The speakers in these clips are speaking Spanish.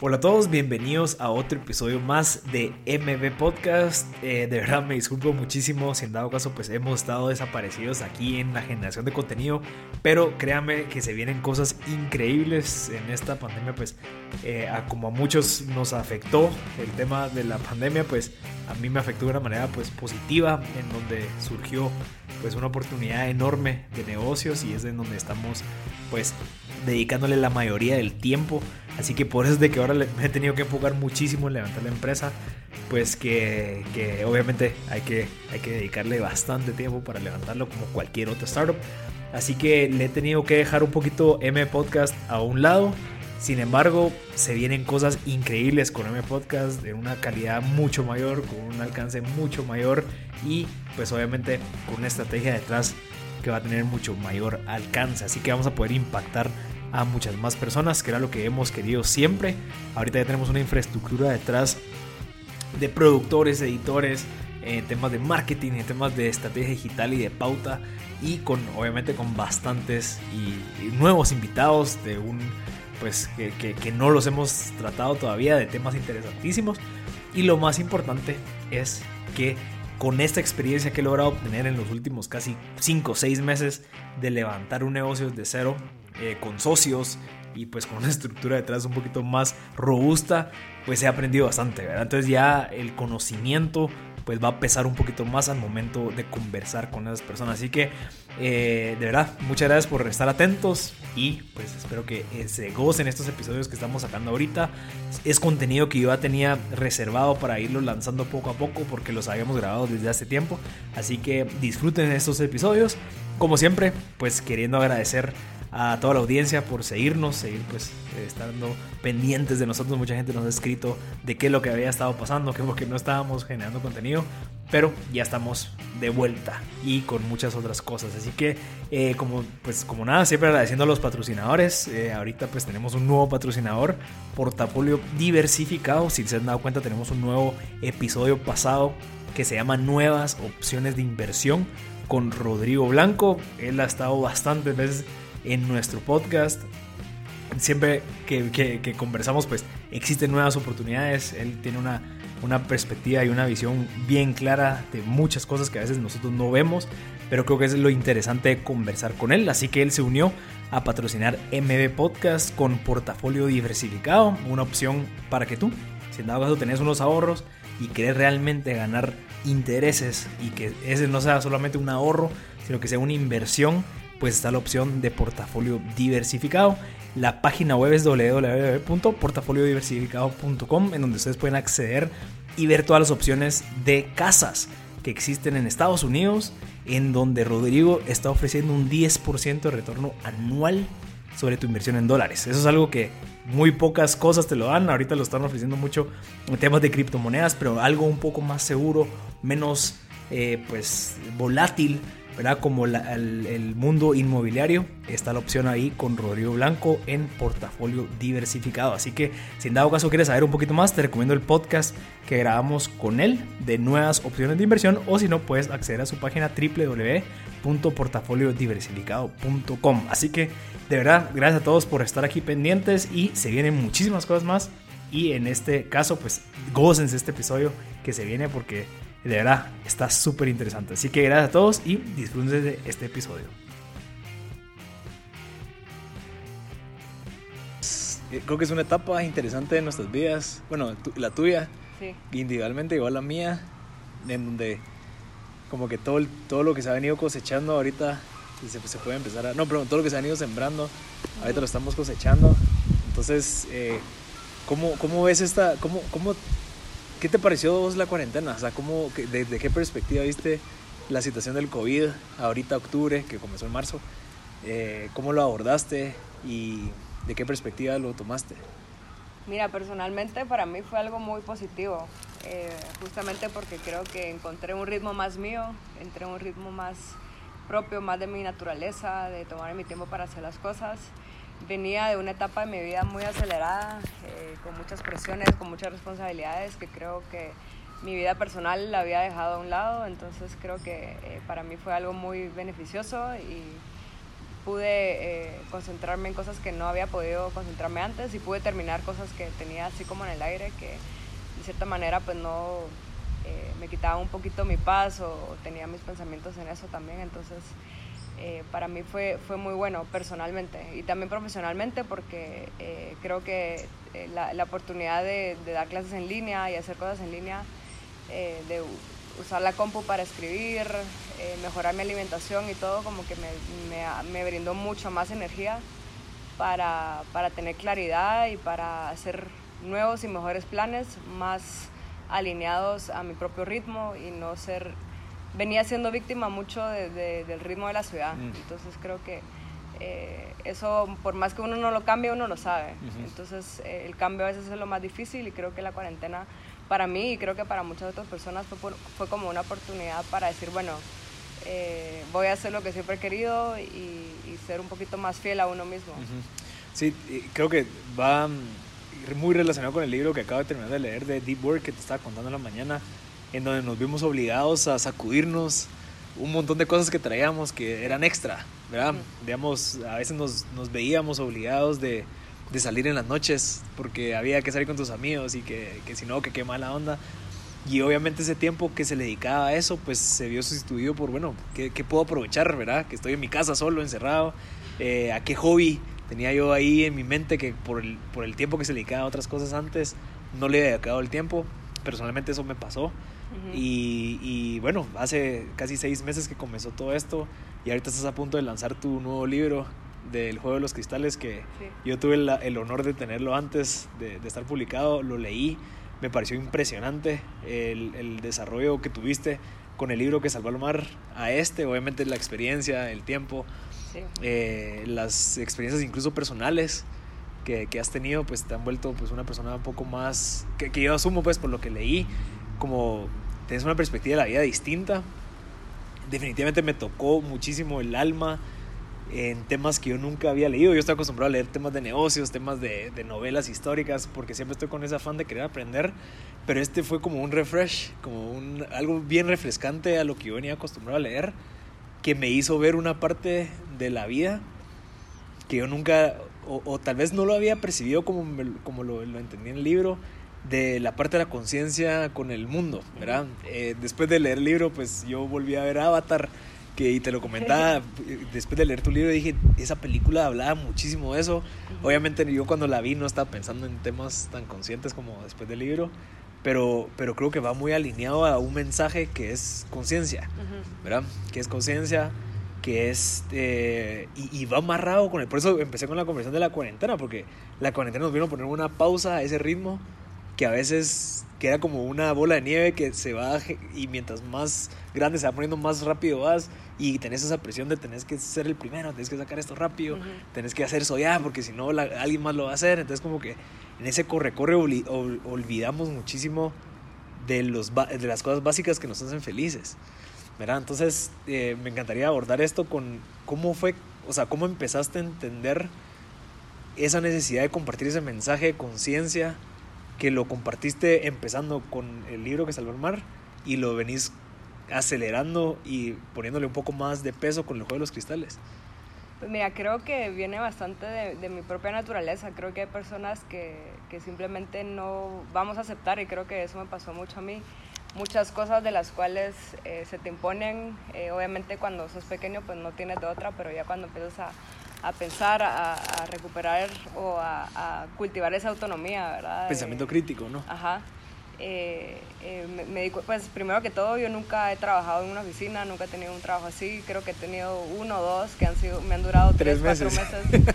Hola a todos, bienvenidos a otro episodio más de MB Podcast. Eh, de verdad me disculpo muchísimo si en dado caso pues hemos estado desaparecidos aquí en la generación de contenido, pero créanme que se vienen cosas increíbles en esta pandemia pues eh, como a muchos nos afectó el tema de la pandemia pues a mí me afectó de una manera pues positiva en donde surgió pues una oportunidad enorme de negocios y es en donde estamos pues dedicándole la mayoría del tiempo. Así que por eso es de que ahora me he tenido que enfocar muchísimo en levantar la empresa. Pues que, que obviamente hay que, hay que dedicarle bastante tiempo para levantarlo como cualquier otra startup. Así que le he tenido que dejar un poquito M Podcast a un lado. Sin embargo, se vienen cosas increíbles con M Podcast de una calidad mucho mayor, con un alcance mucho mayor y pues obviamente con una estrategia detrás que va a tener mucho mayor alcance. Así que vamos a poder impactar a muchas más personas, que era lo que hemos querido siempre. Ahorita ya tenemos una infraestructura detrás de productores, editores, eh, temas de marketing, en temas de estrategia digital y de pauta y con obviamente con bastantes y, nuevos invitados de un pues que, que, no los hemos tratado todavía de temas interesantísimos y lo más importante es que con esta experiencia que he logrado obtener en los últimos casi 5 o 6 meses de levantar un negocio de cero eh, con socios y pues con una estructura detrás un poquito más robusta, pues he aprendido bastante, ¿verdad? Entonces ya el conocimiento pues va a pesar un poquito más al momento de conversar con esas personas. Así que eh, de verdad, muchas gracias por estar atentos y pues espero que eh, se gocen estos episodios que estamos sacando ahorita. Es contenido que yo ya tenía reservado para irlo lanzando poco a poco porque los habíamos grabado desde hace tiempo. Así que disfruten estos episodios. Como siempre, pues queriendo agradecer a toda la audiencia por seguirnos, seguir pues eh, estando pendientes de nosotros. Mucha gente nos ha escrito de qué es lo que había estado pasando, que porque no estábamos generando contenido, pero ya estamos de vuelta y con muchas otras cosas. Así que eh, como pues como nada, siempre agradeciendo a los patrocinadores. Eh, ahorita pues tenemos un nuevo patrocinador, portafolio diversificado. Si se han dado cuenta tenemos un nuevo episodio pasado que se llama Nuevas opciones de inversión con Rodrigo Blanco. Él ha estado bastantes veces en nuestro podcast. Siempre que, conversamos, pues existen nuevas oportunidades. Él tiene una, una perspectiva y una visión bien clara de muchas cosas que a veces nosotros no vemos, pero creo que es lo interesante conversar con él. Así que él se unió a patrocinar MB Podcast con portafolio diversificado, una opción para que tú, si en dado caso tenés unos ahorros y querés realmente ganar intereses y que ese no sea solamente un ahorro, sino que sea una inversión pues está la opción de portafolio diversificado. La página web es www.portafoliodiversificado.com en donde ustedes pueden acceder y ver todas las opciones de casas que existen en Estados Unidos, en donde Rodrigo está ofreciendo un 10% de retorno anual sobre tu inversión en dólares. Eso es algo que muy pocas cosas te lo dan. Ahorita lo están ofreciendo mucho en temas de criptomonedas, pero algo un poco más seguro, menos eh, pues volátil ¿verdad? Como el, mundo inmobiliario, está la opción ahí con Rodrigo Blanco en portafolio diversificado. Así que si en dado caso quieres saber un poquito más, te recomiendo el podcast que grabamos con él de nuevas opciones de inversión o si no, puedes acceder a su página www.portafoliodiversificado.com. Así que de verdad, gracias a todos por estar aquí pendientes y se vienen muchísimas cosas más. Y en este caso, pues gócense este episodio que se viene porque de verdad, está súper interesante. Así que gracias a todos y disfruten de este episodio. Eh, creo que es una etapa interesante de nuestras vidas. Bueno, la tuya, individualmente, igual la mía, en donde como que todo, todo lo que se ha venido cosechando ahorita se, se, puede empezar a... No, pero todo lo que se ha venido sembrando, ahorita lo estamos cosechando. Entonces, eh, ¿cómo, ¿cómo, ves esta... Cómo, cómo ¿Qué te pareció vos la cuarentena? O sea, ¿cómo, ¿desde qué perspectiva viste la situación del COVID ahorita octubre, que comenzó en marzo? Eh, ¿Cómo lo abordaste y de qué perspectiva lo tomaste? Mira, personalmente para mí fue algo muy positivo, eh, justamente porque creo que encontré un ritmo más mío, entré un ritmo más propio, más de mi naturaleza, de tomar mi tiempo para hacer las cosas venía de una etapa de mi vida muy acelerada, eh, con muchas presiones, con muchas responsabilidades, que creo que mi vida personal la había dejado a un lado, entonces creo que eh, para mí fue algo muy beneficioso y pude eh, concentrarme en cosas que no había podido concentrarme antes y pude terminar cosas que tenía así como en el aire que de cierta manera pues no me quitaba un poquito mi paz o, tenía mis pensamientos en eso también. Entonces eh, para mí fue, fue muy bueno personalmente y también profesionalmente porque creo que la, la, oportunidad de, dar clases en línea y hacer cosas en línea, de usar la compu para escribir, eh, mejorar mi alimentación y todo, como que me, me, me brindó mucho más energía para, para, tener claridad y para hacer nuevos y mejores planes más alineados a mi propio ritmo y no ser... Venía siendo víctima mucho de, del ritmo de la ciudad, mm. entonces creo que eh, eso, por más que uno no lo cambie, uno lo sabe. Entonces eh, el cambio a veces es lo más difícil y creo que la cuarentena para mí y creo que para muchas otras personas fue, fue como una oportunidad para decir, bueno, eh, voy a hacer lo que siempre he querido y, ser un poquito más fiel a uno mismo. Sí, creo que va muy relacionado con el libro que acabo de terminar de leer de Deep Work que te estaba contando en la mañana, en donde nos vimos obligados a sacudirnos un montón de cosas que traíamos que eran extra, ¿verdad? Digamos, a veces nos, nos veíamos obligados de de salir en las noches porque había que salir con tus amigos y que, que si no, que qué mala onda. Y obviamente ese tiempo que se le dedicaba a eso, pues se vio sustituido por, bueno, ¿qué, qué puedo aprovechar, verdad? Que estoy en mi casa solo, encerrado. Eh, ¿A qué hobby tenía yo ahí en mi mente que por el, por el tiempo que se le dedicaba a otras cosas antes, no le había dedicado el tiempo? Personalmente eso me pasó. Y, y, bueno, hace casi seis meses que comenzó todo esto y ahorita estás a punto de lanzar tu nuevo libro del Juego de los Cristales, que yo tuve el, honor de tenerlo antes de, estar publicado, lo leí, me pareció impresionante el, el, desarrollo que tuviste con el libro que salvó al mar a este, obviamente la experiencia, el tiempo, eh, las experiencias incluso personales que, que, has tenido, pues te han vuelto pues una persona un poco más, que, que yo asumo pues por lo que leí, como tienes una perspectiva de la vida distinta. Definitivamente me tocó muchísimo el alma, en temas que yo nunca había leído. Yo estoy acostumbrado a leer temas de negocios, temas de, novelas históricas, porque siempre estoy con ese afán de querer aprender. Pero este fue como un refresh, como algo bien refrescante a lo que yo venía acostumbrado a leer, que me hizo ver una parte de la vida que yo nunca, o, tal vez no lo había percibido como, como lo, lo entendí en el libro, de la parte de la conciencia con el mundo, ¿verdad? Eh, después de leer el libro, pues yo volví a ver Avatar que y te lo comentaba después de leer tu libro dije esa película hablaba muchísimo de eso. Obviamente yo cuando la vi no estaba pensando en temas tan conscientes como después del libro pero pero creo que va muy alineado a un mensaje que es conciencia verdad que es conciencia que es eh, y, va amarrado con el por eso empecé con la conversación de la cuarentena porque la cuarentena nos vino a poner una pausa a ese ritmo que a veces queda como una bola de nieve que se va y mientras más grande se va poniendo más rápido vas y tenés esa presión de tenés que ser el primero, tenés que sacar esto rápido, tenés que hacer eso ya, porque si no alguien más lo va a hacer. Entonces como que en ese corre-corre olvidamos muchísimo de, los, de las cosas básicas que nos hacen felices. ¿verdad? Entonces eh, me encantaría abordar esto con cómo fue, o sea, cómo empezaste a entender esa necesidad de compartir ese mensaje de conciencia que lo compartiste empezando con el libro que salvó el mar y lo venís acelerando y poniéndole un poco más de peso con el juego de los cristales? Pues mira, creo que viene bastante de, de mi propia naturaleza. Creo que hay personas que, que, simplemente no vamos a aceptar y creo que eso me pasó mucho a mí. Muchas cosas de las cuales eh, se te imponen, eh, obviamente cuando sos pequeño pues no tienes de otra, pero ya cuando empiezas a, a pensar, a, a, recuperar o a, a, cultivar esa autonomía, ¿verdad? Pensamiento crítico, ¿no? Ajá eh, eh, me, digo, pues primero que todo yo nunca he trabajado en una oficina, nunca he tenido un trabajo así, creo que he tenido uno o dos que han sido, me han durado tres, cuatro meses.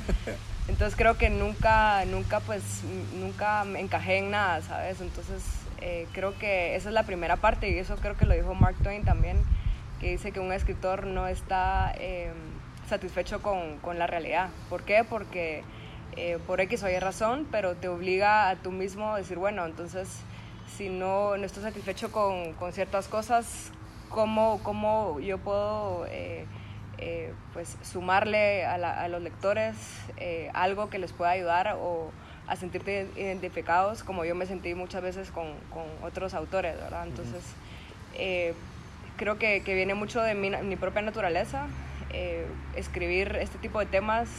Entonces creo que nunca, nunca pues, nunca me encajé en nada, ¿sabes? Entonces eh, creo que esa es la primera parte y eso creo que lo dijo Mark Twain también, que dice que un escritor no está em, satisfecho con, con, la realidad. ¿Por qué? Porque eh, por X o Y razón, pero te obliga a tú mismo a decir, bueno, entonces si no, no estoy satisfecho con, con ciertas cosas, ¿cómo, cómo yo puedo eh, eh, pues, sumarle a, a los lectores eh, algo que les pueda ayudar o a sentirte identificados como yo me sentí muchas veces con, con otros autores, ¿verdad? Entonces, creo que, que, viene mucho de mi, mi propia naturaleza eh, escribir este tipo de temas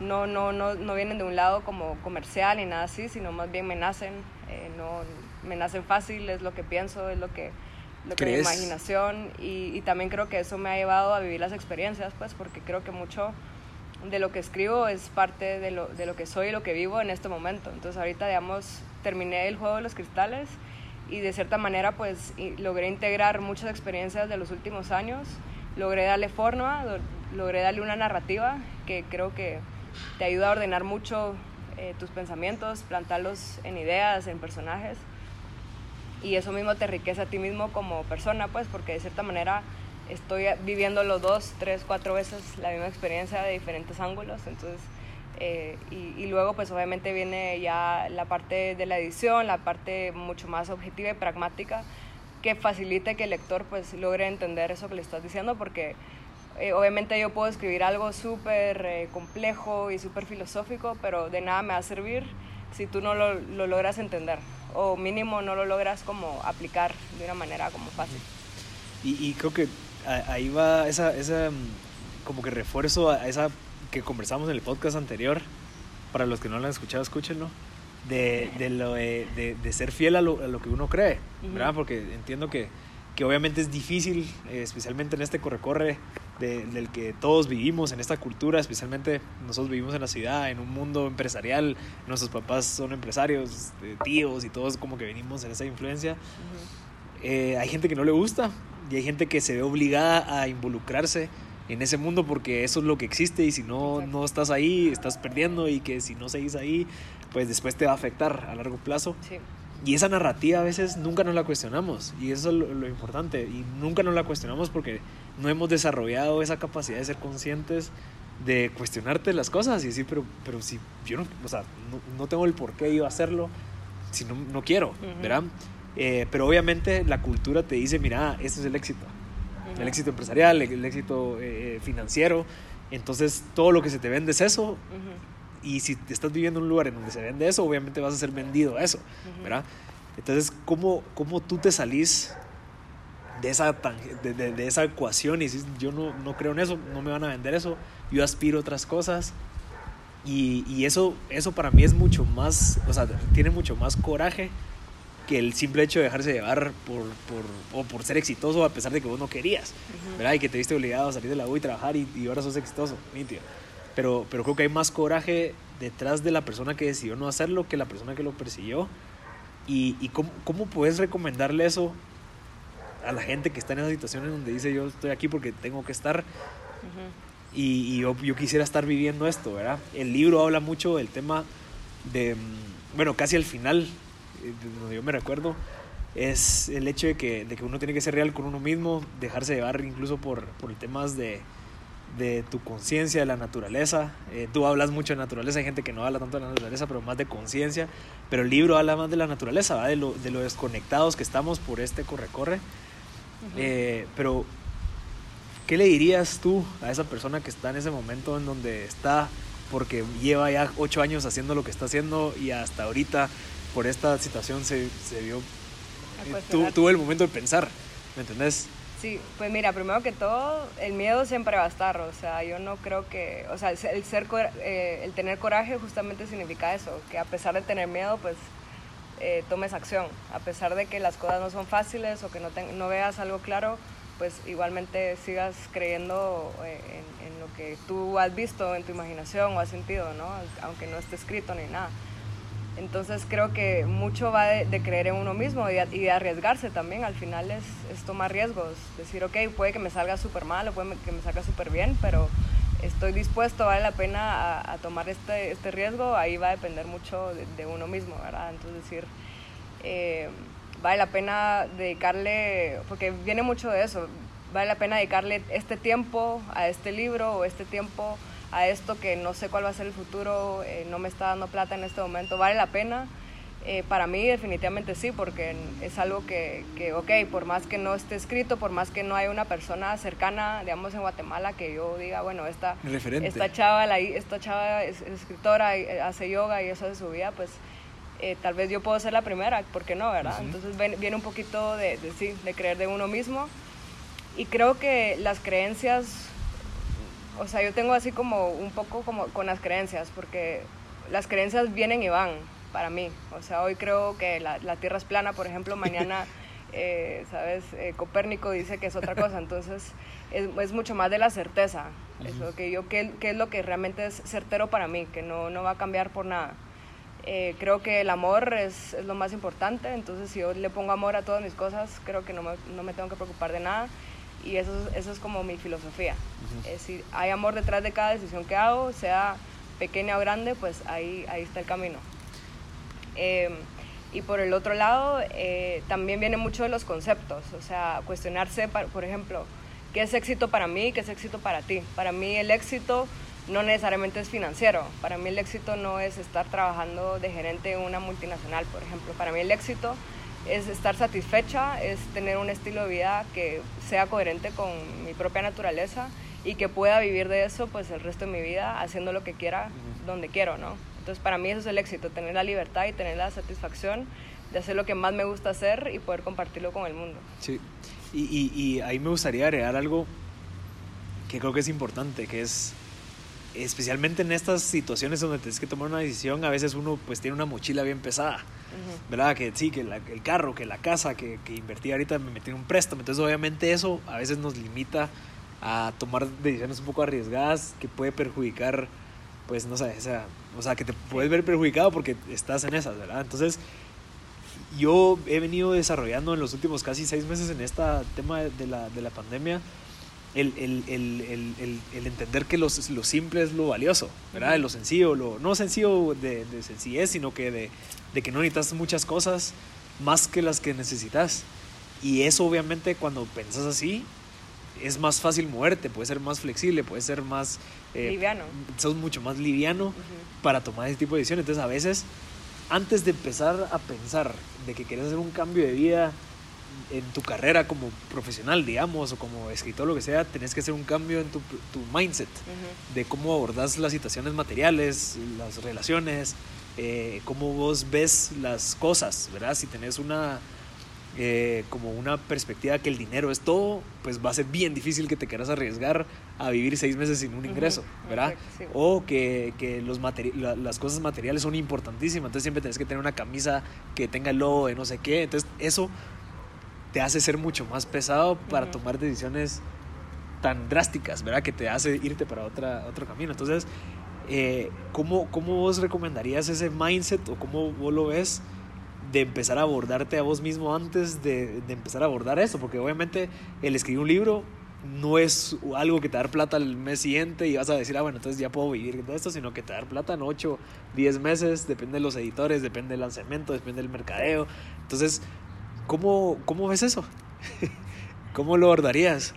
no, no, no, no vienen de un lado como comercial ni nada así, sino más bien me nacen, eh, no, me nacen fácil, es lo que pienso, es lo que, lo que mi imaginación y, y, también creo que eso me ha llevado a vivir las experiencias, pues porque creo que mucho de lo que escribo es parte de lo, de lo que soy y lo que vivo en este momento. Entonces ahorita, digamos, terminé el juego de los cristales y de cierta manera pues logré integrar muchas experiencias de los últimos años, logré darle forma, logré darle una narrativa que creo que te ayuda a ordenar mucho eh, tus pensamientos, plantarlos en ideas, en personajes. Y eso mismo te enriquece a ti mismo como persona pues porque de cierta manera estoy viviendo los dos, tres, cuatro veces la misma experiencia de diferentes ángulos, entonces eh, y, luego pues obviamente viene ya la parte de la edición, la parte mucho más objetiva y pragmática que facilite que el lector pues logre entender eso que le estás diciendo porque eh, obviamente yo puedo escribir algo súper eh, complejo y súper filosófico, pero de nada me va a servir si tú no lo, lo, logras entender o mínimo no lo logras como aplicar de una manera como fácil. Y, y creo que ahí va esa, esa como que refuerzo a esa que conversamos en el podcast anterior, para los que no lo han escuchado, escúchenlo, de, de, lo de, de, ser fiel a lo, a lo, que uno cree, ¿verdad? Porque entiendo que, que obviamente es difícil, eh, especialmente en este corre-corre del que todos vivimos, en esta cultura, especialmente nosotros vivimos en la ciudad, en un mundo empresarial, nuestros papás son empresarios, eh, tíos y todos como que venimos en esa influencia. Eh, hay gente que no le gusta y hay gente que se ve obligada a involucrarse en ese mundo porque eso es lo que existe y si no, no estás ahí, estás perdiendo y que si no seguís ahí, pues después te va a afectar a largo plazo. Y esa narrativa a veces nunca nos la cuestionamos y eso es lo, importante y nunca nos la cuestionamos porque no hemos desarrollado esa capacidad de ser conscientes de cuestionarte las cosas y decir, pero, pero si yo no, o sea, no, tengo el por qué yo hacerlo, si no, no quiero, ¿verdad? Eh, pero obviamente la cultura te dice, mira, este es el éxito el éxito empresarial, el, éxito eh, financiero. Entonces, todo lo que se te vende es eso. Y si estás viviendo en un lugar en donde se vende eso, obviamente vas a ser vendido a eso, ¿verdad? Entonces, ¿cómo, ¿cómo tú te salís de esa, de, de, esa ecuación y dices, yo no, no creo en eso, no me van a vender eso, yo aspiro a otras cosas? Y, y eso, eso para mí es mucho más, o sea, tiene mucho más coraje que el simple hecho de dejarse llevar por, por, o por ser exitoso a pesar de que vos no querías, ¿verdad? Y que te viste obligado a salir de la U y trabajar y, y ahora sos exitoso, Pero, pero creo que hay más coraje detrás de la persona que decidió no hacerlo que la persona que lo persiguió. ¿Y, y cómo, cómo, puedes recomendarle eso a la gente que está en esa situación en donde dice yo estoy aquí porque tengo que estar? Y, y yo, yo, quisiera estar viviendo esto, ¿verdad? El libro habla mucho del tema de, bueno, casi al final donde yo me recuerdo, es el hecho de que, de que uno tiene que ser real con uno mismo, dejarse llevar incluso por, por temas de, de tu conciencia, de la naturaleza. Eh, tú hablas mucho de naturaleza, hay gente que no habla tanto de la naturaleza, pero más de conciencia. Pero el libro habla más de la naturaleza, ¿va? De, lo, de lo desconectados que estamos por este corre-corre. Eh, pero, ¿qué le dirías tú a esa persona que está en ese momento en donde está porque lleva ya ocho años haciendo lo que está haciendo y hasta ahorita por esta situación se, se vio, eh, tuvo el momento de pensar, ¿me entendés? Sí, pues mira, primero que todo, el miedo siempre va a estar, o sea, yo no creo que, o sea, el, ser, eh, el tener coraje justamente significa eso, que a pesar de tener miedo, pues eh, tomes acción, a pesar de que las cosas no son fáciles o que no, no veas algo claro, pues igualmente sigas creyendo en, en, lo que tú has visto en tu imaginación o has sentido, ¿no? Aunque no esté escrito ni nada. Entonces creo que mucho va de, creer en uno mismo y, de arriesgarse también. Al final es, tomar riesgos. Decir, ok, puede que me salga súper mal o puede que me salga súper bien, pero estoy dispuesto, vale la pena a, tomar este, este, riesgo. Ahí va a depender mucho de, uno mismo, ¿verdad? Entonces decir, eh, vale la pena dedicarle, porque viene mucho de eso, vale la pena dedicarle este tiempo a este libro o este tiempo esto que no sé cuál va a ser el futuro, eh, no me está dando plata en este momento, ¿vale la pena? Eh, para mí definitivamente sí, porque es algo que, que, ok, por más que no esté escrito, por más que no haya una persona cercana, digamos, en Guatemala, que yo diga, bueno, esta, esta chava, la, esta chava es, escritora, y, hace yoga y eso de su vida, pues eh, tal vez yo puedo ser la primera, ¿por qué no, verdad? Entonces viene un poquito de, de, sí, de creer de uno mismo. Y creo que las creencias o sea, yo tengo así como un poco como con las creencias, porque las creencias vienen y van para mí. O sea, hoy creo que la, la Tierra es plana, por ejemplo, mañana, eh, ¿sabes? Eh, Copérnico dice que es otra cosa, entonces es, es mucho más de la certeza. Eso, que yo, ¿qué, ¿Qué es lo que realmente es certero para mí? Que no, no va a cambiar por nada. Eh, creo que el amor es, es, lo más importante, entonces si yo le pongo amor a todas mis cosas, creo que no me, no me tengo que preocupar de nada y eso, eso es como mi filosofía. Es decir, hay amor detrás de cada decisión que hago, sea pequeña o grande, pues ahí, ahí está el camino. Eh, y por el otro lado, eh, también viene mucho de los conceptos, o sea, cuestionarse, por ejemplo, ¿qué es éxito para mí? ¿Qué es éxito para ti? Para mí el éxito no necesariamente es financiero. Para mí el éxito no es estar trabajando de gerente en una multinacional, por ejemplo. Para mí el éxito es estar satisfecha, es tener un estilo de vida que sea coherente con mi propia naturaleza y que pueda vivir de eso pues el resto de mi vida haciendo lo que quiera, donde quiero, ¿no? Entonces para mí eso es el éxito, tener la libertad y tener la satisfacción de hacer lo que más me gusta hacer y poder compartirlo con el mundo. Sí, y, y, y ahí me gustaría agregar algo que creo que es importante, que es especialmente en estas situaciones donde tienes que tomar una decisión, a veces uno pues tiene una mochila bien pesada, uh -huh. ¿verdad? Que sí, que la, el carro, que la casa, que, que invertí ahorita me metí en un préstamo, entonces obviamente eso a veces nos limita a tomar decisiones un poco arriesgadas que puede perjudicar, pues no sé, o sea, o sea que te puedes ver perjudicado porque estás en esas, ¿verdad? Entonces yo he venido desarrollando en los últimos casi seis meses en este tema de la, de la pandemia, el, el, el, el, entender que lo, lo, simple es lo valioso, ¿verdad? Lo sencillo, lo, no sencillo de, de sencillez, sino que de, de, que no necesitas muchas cosas más que las que necesitas. Y eso obviamente cuando pensás así, es más fácil moverte, puede ser más flexible, puede ser más... Eh, liviano. Sos mucho más liviano uh -huh. para tomar ese tipo de decisiones. Entonces a veces, antes de empezar a pensar de que quieres hacer un cambio de vida, en tu carrera como profesional, digamos, o como escritor, lo que sea, tenés que hacer un cambio en tu, tu mindset uh -huh. de cómo abordas las situaciones materiales, las relaciones, eh, cómo vos ves las cosas, ¿verdad? Si tenés una, eh, como una perspectiva que el dinero es todo, pues va a ser bien difícil que te quieras arriesgar a vivir seis meses sin un ingreso, uh -huh. ¿verdad? Sí. O que, que los la, las cosas materiales son importantísimas, entonces siempre tenés que tener una camisa que tenga el logo de no sé qué, entonces eso te hace ser mucho más pesado para uh -huh. tomar decisiones tan drásticas, ¿verdad? Que te hace irte para otra, otro camino. Entonces, eh, ¿cómo, ¿cómo vos recomendarías ese mindset o cómo vos lo ves de empezar a abordarte a vos mismo antes de, de empezar a abordar eso? Porque obviamente el escribir un libro no es algo que te da plata el mes siguiente y vas a decir, ah, bueno, entonces ya puedo vivir de esto, sino que te da plata en 8, 10 meses, depende de los editores, depende del lanzamiento, depende del mercadeo. Entonces, ¿Cómo, cómo ves eso? ¿Cómo lo abordarías?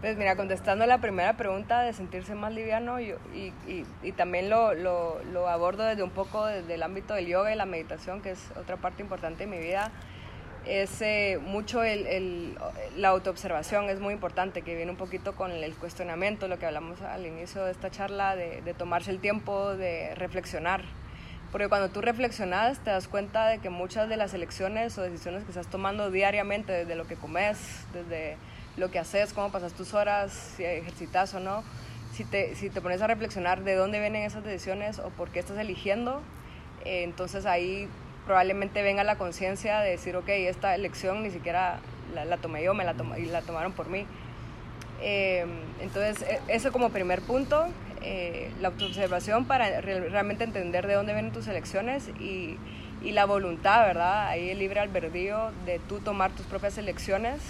Pues mira, contestando la primera pregunta de sentirse más liviano yo, y, y, y, también lo, lo, lo, abordo desde un poco desde el ámbito del yoga y la meditación, que es otra parte importante de mi vida, es eh, mucho el, el, la autoobservación, es muy importante, que viene un poquito con el cuestionamiento, lo que hablamos al inicio de esta charla, de, de tomarse el tiempo de reflexionar porque cuando tú reflexionas te das cuenta de que muchas de las elecciones o decisiones que estás tomando diariamente, desde lo que comes, desde lo que haces, cómo pasas tus horas, si ejercitas o no, si te, si te pones a reflexionar de dónde vienen esas decisiones o por qué estás eligiendo, eh, entonces ahí probablemente venga la conciencia de decir, ok, esta elección ni siquiera la, tomé yo, me la, tom y la tomaron por mí. Eh, entonces, eso como primer punto eh, la autoobservación para re realmente entender de dónde vienen tus elecciones y, y, la voluntad, ¿verdad? Ahí el libre albedrío de tú tomar tus propias elecciones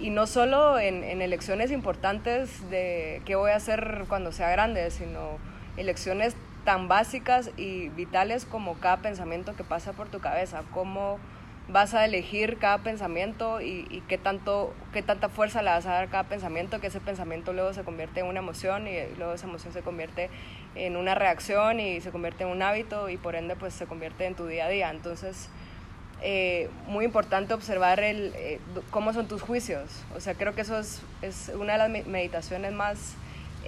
y no solo en, en, elecciones importantes de qué voy a hacer cuando sea grande, sino elecciones tan básicas y vitales como cada pensamiento que pasa por tu cabeza, cómo vas a elegir cada pensamiento y, qué, tanto, qué tanta fuerza le vas a dar cada pensamiento, que ese pensamiento luego se convierte en una emoción y luego esa emoción se convierte en una reacción y se convierte en un hábito y por ende pues se convierte en tu día a día. Entonces, eh, muy importante observar el, eh, cómo son tus juicios. O sea, creo que eso es, es una de las meditaciones más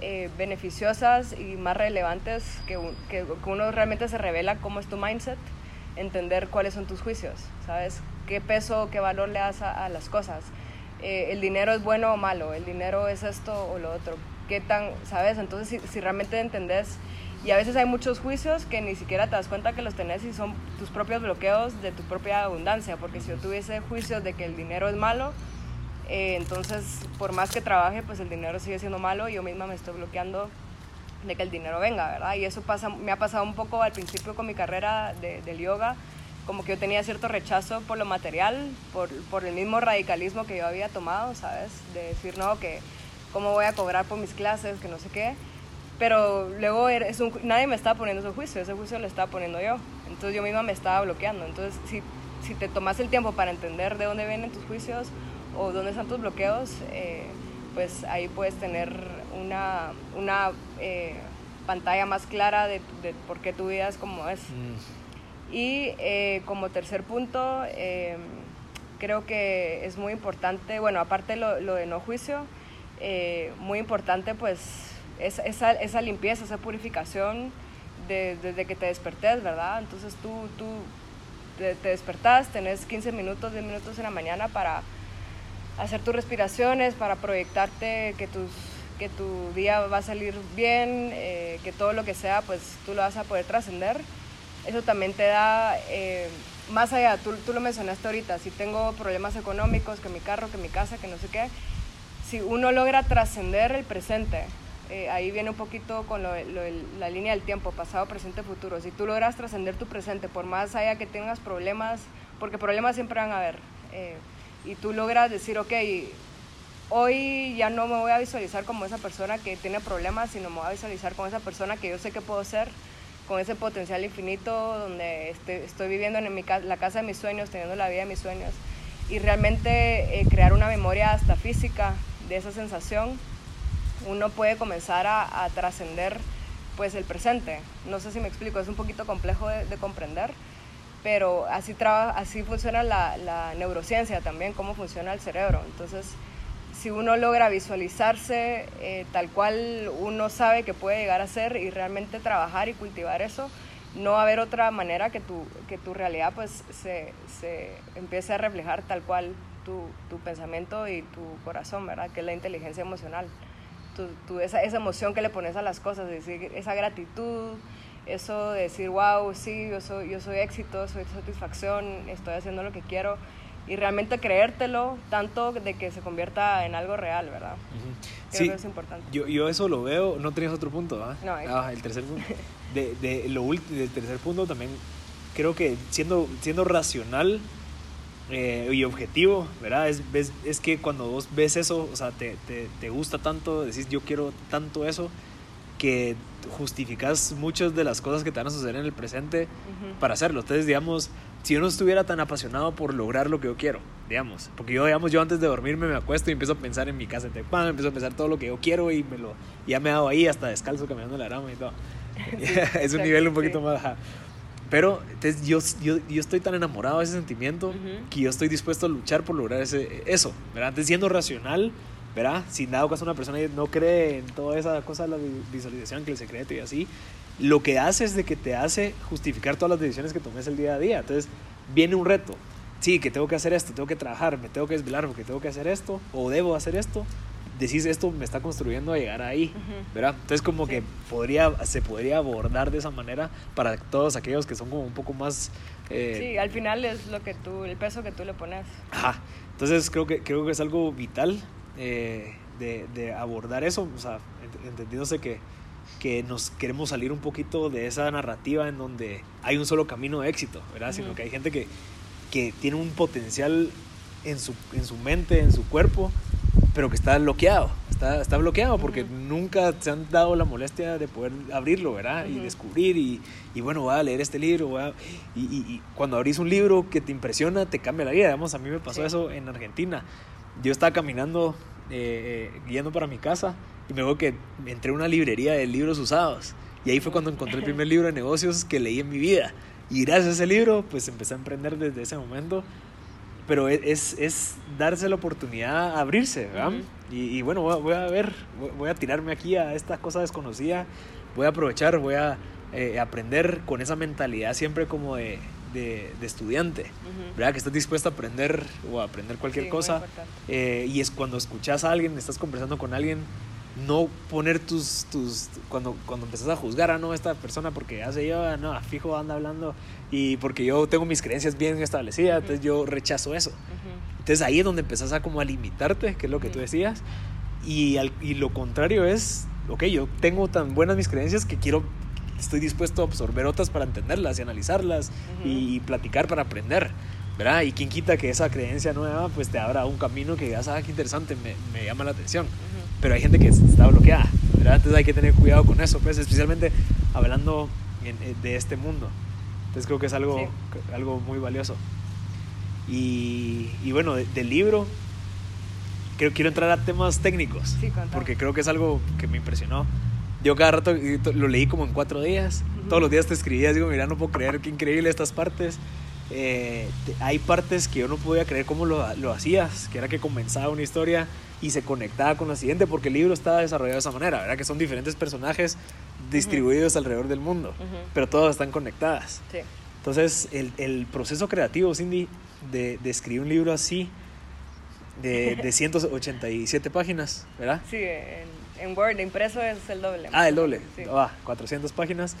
eh, beneficiosas y más relevantes que, que uno realmente se revela cómo es tu mindset entender cuáles son tus juicios, ¿sabes? ¿Qué peso, qué valor le das a, las cosas? Eh, ¿El dinero es bueno o malo? ¿El dinero es esto o lo otro? qué tan, ¿sabes? Entonces, si, si realmente entendés, y a veces hay muchos juicios que ni siquiera te das cuenta que los tenés y son tus propios bloqueos de tu propia abundancia, porque si yo tuviese juicios de que el dinero es malo, eh, entonces por más que trabaje, pues el dinero sigue siendo malo y yo misma me estoy bloqueando de que el dinero venga, ¿verdad? Y eso pasa, me ha pasado un poco al principio con mi carrera de, del yoga, como que yo tenía cierto rechazo por lo material, por, por, el mismo radicalismo que yo había tomado, ¿sabes? De decir, no, que cómo voy a cobrar por mis clases, que no sé qué. Pero luego es un, nadie me estaba poniendo ese juicio, ese juicio lo estaba poniendo yo. Entonces yo misma me estaba bloqueando. Entonces si, si te tomas el tiempo para entender de dónde vienen tus juicios o dónde están tus bloqueos, eh, pues ahí puedes tener una, una eh, pantalla más clara de, de, por qué tu vida es como es. Mm. Y eh, como tercer punto, eh, creo que es muy importante, bueno, aparte lo, lo de no juicio, eh, muy importante pues es, esa, esa, limpieza, esa purificación de, desde que te despertés, ¿verdad? Entonces tú, tú te, te despertás, tenés 15 minutos, 10 minutos en la mañana para hacer tus respiraciones, para proyectarte que tus que tu día va a salir bien, eh, que todo lo que sea, pues tú lo vas a poder trascender. Eso también te da, eh, más allá, tú, tú, lo mencionaste ahorita, si tengo problemas económicos, que mi carro, que mi casa, que no sé qué, si uno logra trascender el presente, eh, ahí viene un poquito con lo, la línea del tiempo, pasado, presente, futuro. Si tú logras trascender tu presente, por más allá que tengas problemas, porque problemas siempre van a haber, y tú logras decir, ok, hoy ya no me voy a visualizar como esa persona que tiene problemas, sino me voy a visualizar como esa persona que yo sé que puedo ser, con ese potencial infinito, donde este, estoy viviendo en la casa de mis sueños, teniendo la vida de mis sueños, y realmente eh, crear una memoria hasta física de esa sensación, uno puede comenzar a, trascender pues el presente. No sé si me explico, es un poquito complejo de comprender, pero así, traba, así funciona la, la neurociencia también, cómo funciona el cerebro. Entonces, si uno logra visualizarse eh, tal cual uno sabe que puede llegar a ser y realmente trabajar y cultivar eso, no va a haber otra manera que tu, que tu realidad pues se, se empiece a reflejar tal cual tu, tu, pensamiento y tu corazón, ¿verdad? Que es la inteligencia emocional. Tu, tu, esa, esa emoción que le pones a las cosas, decir, esa gratitud, eso de decir, wow, sí, yo soy, yo soy éxito, soy satisfacción, estoy haciendo lo que quiero y realmente creértelo tanto de que se convierta en algo real, ¿verdad? Uh -huh. Creo sí, que es importante. Yo, yo eso lo veo, no tenías otro punto, ¿ah? No, ah, el tercer punto. De, de lo del tercer punto también creo que siendo, siendo racional eh, y objetivo, ¿verdad? Es, es, es, que cuando vos ves eso, o sea, te, te, te gusta tanto, decís yo quiero tanto eso, que justificas muchas de las cosas que te van a suceder en el presente uh -huh. para hacerlo. Entonces, digamos, si yo no estuviera tan apasionado por lograr lo que yo quiero, digamos, porque yo, digamos, yo antes de dormirme me acuesto y empiezo a pensar en mi casa en Tepán, empiezo a pensar todo lo que yo quiero y me lo, ya me he dado ahí hasta descalzo caminando la rama y todo. es un nivel un poquito sí. más... Ajá. Pero entonces, yo, yo, yo, estoy tan enamorado de ese sentimiento uh -huh. que yo estoy dispuesto a luchar por lograr ese, eso, ¿verdad? Antes siendo racional, ¿verdad? Si dado caso una persona no cree en toda esa cosa de la visualización, que el secreto y así, lo que hace es de que te hace justificar todas las decisiones que tomes el día a día. Entonces, viene un reto. Sí, que tengo que hacer esto, tengo que trabajar, me tengo que desvelar porque tengo que hacer esto, o debo hacer esto. Decís, esto me está construyendo a llegar ahí, uh -huh. ¿verdad? Entonces, como sí. que podría, se podría abordar de esa manera para todos aquellos que son como un poco más... Eh... sí, al final es lo que tú, el peso que tú le pones. Ajá. Entonces, creo que, creo que es algo vital eh, de, de, abordar eso, o sea, entendiéndose que, que nos queremos salir un poquito de esa narrativa en donde hay un solo camino de éxito, ¿verdad? Uh -huh. Sino que hay gente que, que tiene un potencial en su, en su mente, en su cuerpo, pero que está bloqueado, está, está bloqueado porque uh -huh. nunca se han dado la molestia de poder abrirlo, ¿verdad? Uh -huh. Y descubrir y, y, bueno, voy a leer este libro, a, y, y, y, cuando abrís un libro que te impresiona, te cambia la vida, digamos, a mí me pasó sí. eso en Argentina, yo estaba caminando, eh, eh, yendo para mi casa, y me acuerdo que entré a una librería de libros usados, y ahí fue cuando encontré el primer libro de negocios que leí en mi vida, y gracias a ese libro, pues empecé a emprender desde ese momento, pero es, es darse la oportunidad a abrirse, ¿verdad? Uh -huh. y, y, bueno, voy a, voy a, ver, voy a tirarme aquí a esta cosa desconocida, voy a aprovechar, voy a eh, aprender con esa mentalidad siempre como de, de, de estudiante, uh -huh. ¿verdad? Que estás dispuesto a aprender o a aprender cualquier sí, cosa. Eh, y es cuando escuchas a alguien, estás conversando con alguien, no poner tus, tus cuando, cuando empezás a juzgar a no esta persona porque hace yo, no, fijo anda hablando y porque yo tengo mis creencias bien establecidas, entonces yo rechazo eso. Entonces ahí es donde empezás a como a limitarte, que es lo que tú decías, y, y lo contrario es, ok, yo tengo tan buenas mis creencias que quiero, estoy dispuesto a absorber otras para entenderlas y analizarlas y, platicar para aprender. ¿verdad? Y quien quita que esa creencia nueva pues te abra un camino que digas, ah, qué interesante, me, me llama la atención pero hay gente que está bloqueada, ¿verdad? Entonces hay que tener cuidado con eso, pues, especialmente hablando eh, de este mundo. Entonces creo que es algo, algo muy valioso. Y, y bueno, del libro, creo, quiero entrar a temas técnicos, porque creo que es algo que me impresionó. Yo cada rato lo leí como en cuatro días, todos los días te escribía, digo, mira, no puedo creer qué increíble estas partes. Eh, hay partes que yo no podía creer cómo lo, lo, hacías, que era que comenzaba una historia y se conectaba con la siguiente, porque el libro está desarrollado de esa manera, ¿verdad? Que son diferentes personajes distribuidos alrededor del mundo, pero todas están conectadas. Sí. Entonces, el, el, proceso creativo, Cindy, de, de, escribir un libro así, de, de 187 páginas, ¿verdad? Sí, en, en, Word, impreso es el doble. Ah, el doble. Sí. 400 páginas.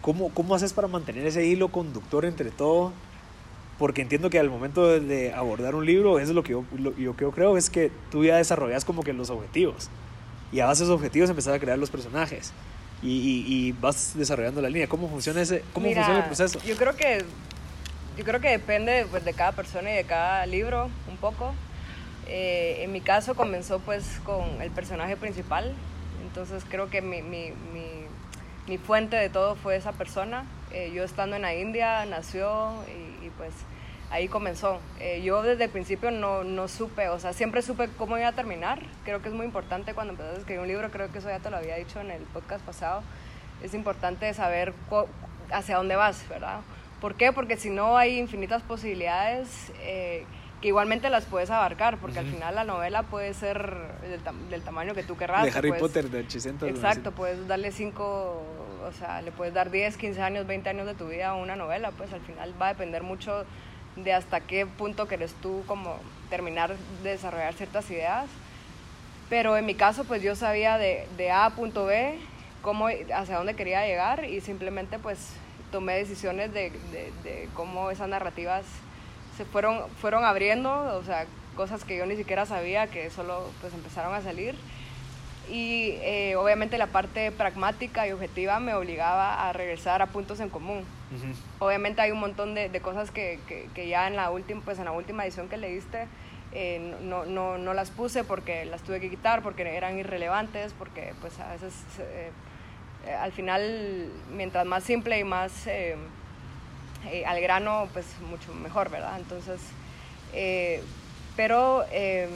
¿Cómo, ¿Cómo haces para mantener ese hilo conductor entre todo? porque entiendo que al momento de abordar un libro, eso es lo que yo, yo, creo, es que tú ya desarrollas como que los objetivos. Y a base de esos objetivos empezar a crear los personajes. Y, y, vas desarrollando la línea. ¿Cómo funciona ese cómo funciona el proceso? Yo creo que yo creo que depende pues, de cada persona y de cada libro un poco. Eh, en mi caso comenzó pues con el personaje principal, entonces creo que mi, mi, mi, mi fuente de todo fue esa persona. Eh, yo estando en la India nació y, y pues ahí comenzó. Eh, yo desde el principio no, no, supe, o sea, siempre supe cómo iba a terminar. Creo que es muy importante cuando empezás a escribir un libro, creo que eso ya te lo había dicho en el podcast pasado. Es importante saber hacia dónde vas, ¿verdad? ¿Por qué? Porque si no hay infinitas posibilidades eh, que igualmente las puedes abarcar, porque al final la novela puede ser del, tamaño que tú querrás. De Harry Potter, de 800. Exacto, puedes darle 5, o sea, le puedes dar 10, 15 años, 20 años de tu vida a una novela, pues al final va a depender mucho de hasta qué punto querés tú como terminar de desarrollar ciertas ideas. Pero en mi caso, pues yo sabía de, de A a punto B cómo, hacia dónde quería llegar y simplemente pues tomé decisiones de, de, cómo esas narrativas se fueron, fueron abriendo, o sea, cosas que yo ni siquiera sabía que solo pues empezaron a salir y eh, obviamente la parte pragmática y objetiva me obligaba a regresar a puntos en común. Obviamente hay un montón de, de cosas que, que, ya en la, última, pues en la última edición que leíste eh, no, no, no, las puse porque las tuve que quitar, porque eran irrelevantes, porque pues a veces eh, al final mientras más simple y más al grano pues mucho mejor, ¿verdad? Entonces pero em,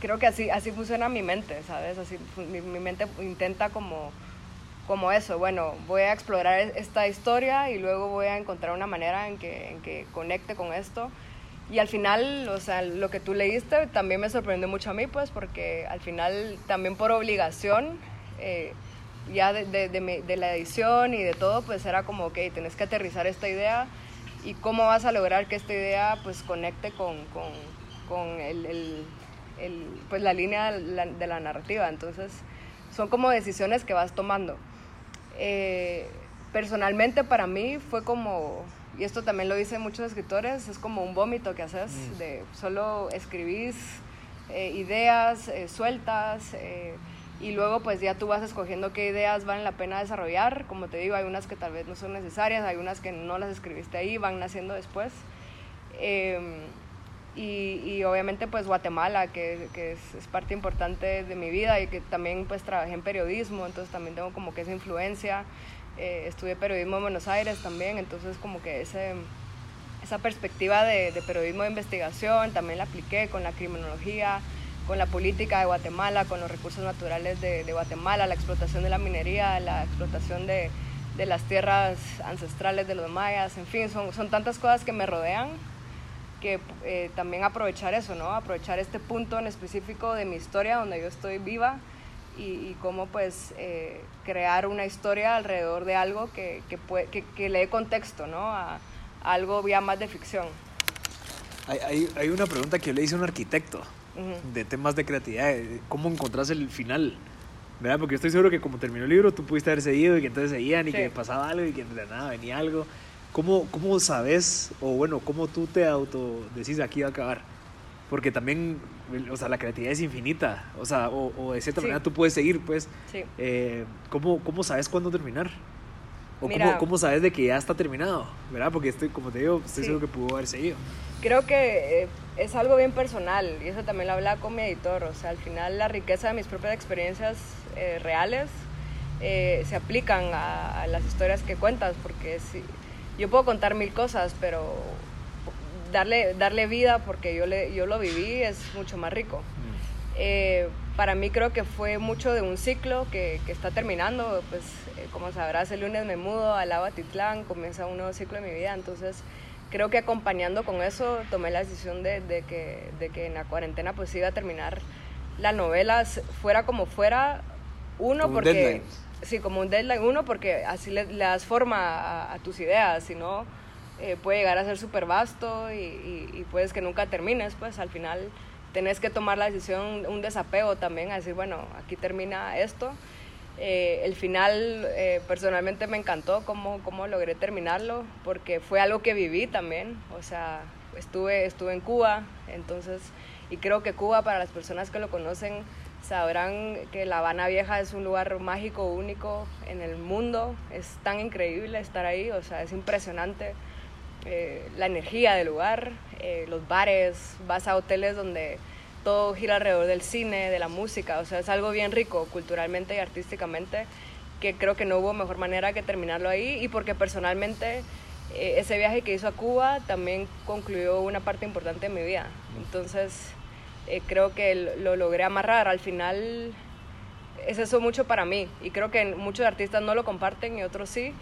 creo que así, así funciona mi mente, ¿sabes? Así, mi, mente intenta como, como eso, bueno, voy a explorar e-, esta historia y luego voy a encontrar una manera en que, en que conecte con esto. Y al final, o sea, lo que tú leíste también me sorprendió mucho a mí, pues, porque al final también por obligación, eh, ya de, de, de, la edición y de todo, pues era como, ok, tenés que aterrizar esta idea y cómo vas a lograr que esta idea pues conecte con, con con el, el, el, pues la línea de la, narrativa. Entonces, son como decisiones que vas tomando. Eh, personalmente para mí fue como, y esto también lo dicen muchos escritores, es como un vómito que haces, mm. de solo escribís eh, ideas eh, sueltas y luego pues ya tú vas escogiendo qué ideas valen la pena desarrollar. Como te digo, hay unas que tal vez no son necesarias, hay unas que no las escribiste ahí, van naciendo después. Em, y, obviamente pues Guatemala, que, que es, parte importante de mi vida y que también pues trabajé en periodismo, entonces también tengo como que esa influencia. Eh, estudié periodismo en Buenos Aires también, entonces como que ese, esa perspectiva de, de, periodismo de investigación también la apliqué con la criminología, con la política de Guatemala, con los recursos naturales de, de Guatemala, la explotación de la minería, la explotación de, de las tierras ancestrales de los mayas, en fin, son, son tantas cosas que me rodean que eh, también aprovechar eso, ¿no? Aprovechar este punto en específico de mi historia donde yo estoy viva y, cómo pues eh, crear una historia alrededor de algo que, que, que, que le dé contexto, ¿no? A, algo ya más de ficción. Hay, hay, hay, una pregunta que le hice a un arquitecto de temas de creatividad, ¿cómo encontrás el final? ¿verdad? Porque yo estoy seguro que como terminó el libro, tú pudiste haber seguido y que entonces seguían y que pasaba algo y que de nada venía algo. ¿Cómo, ¿Cómo sabes, o bueno, cómo tú te auto decís aquí va a acabar? Porque también, o sea, la creatividad es infinita, o sea, o, de cierta manera tú puedes seguir, pues. Sí. Eh, ¿cómo, ¿Cómo sabes cuándo terminar? ¿O cómo, cómo, sabes de que ya está terminado? ¿Verdad? Porque estoy, como te digo, estoy seguro que pudo haber seguido. Creo que eh, es algo bien personal y eso también lo hablaba con mi editor. O sea, al final la riqueza de mis propias experiencias eh, reales eh, se aplican a, las historias que cuentas, porque si, yo puedo contar mil cosas, pero darle, darle vida porque yo, le, yo lo viví es mucho más rico. Mm para mí creo que fue mucho de un ciclo que, que está terminando, pues eh, como sabrás el lunes me mudo al Titlán, comienza un nuevo ciclo de mi vida, entonces creo que acompañando con eso tomé la decisión de, de, que, de que en la cuarentena pues iba a terminar la novela fuera como fuera, uno como porque... Un deadline. Sí, como un deadline, uno porque así le, das forma a, tus ideas, si no eh, puede llegar a ser súper vasto y, y, y puedes que nunca termines, pues al final tenés que tomar la decisión, un desapego también, a decir, bueno, aquí termina esto. Eh, el final eh, personalmente me encantó cómo, cómo logré terminarlo, porque fue algo que viví también, o sea, estuve, estuve en Cuba, entonces, y creo que Cuba, para las personas que lo conocen, sabrán que La Habana Vieja es un lugar mágico, único en el mundo, es tan increíble estar ahí, o sea, es impresionante eh, la energía del lugar, los bares, vas a hoteles donde todo gira alrededor del cine, de la música, o sea, es algo bien rico culturalmente y artísticamente que creo que no hubo mejor manera que terminarlo ahí y porque personalmente eh, ese viaje que hizo a Cuba también concluyó una parte importante de mi vida. Entonces creo que lo logré amarrar. Al final es eso mucho para mí y creo que muchos artistas no lo comparten y otros sí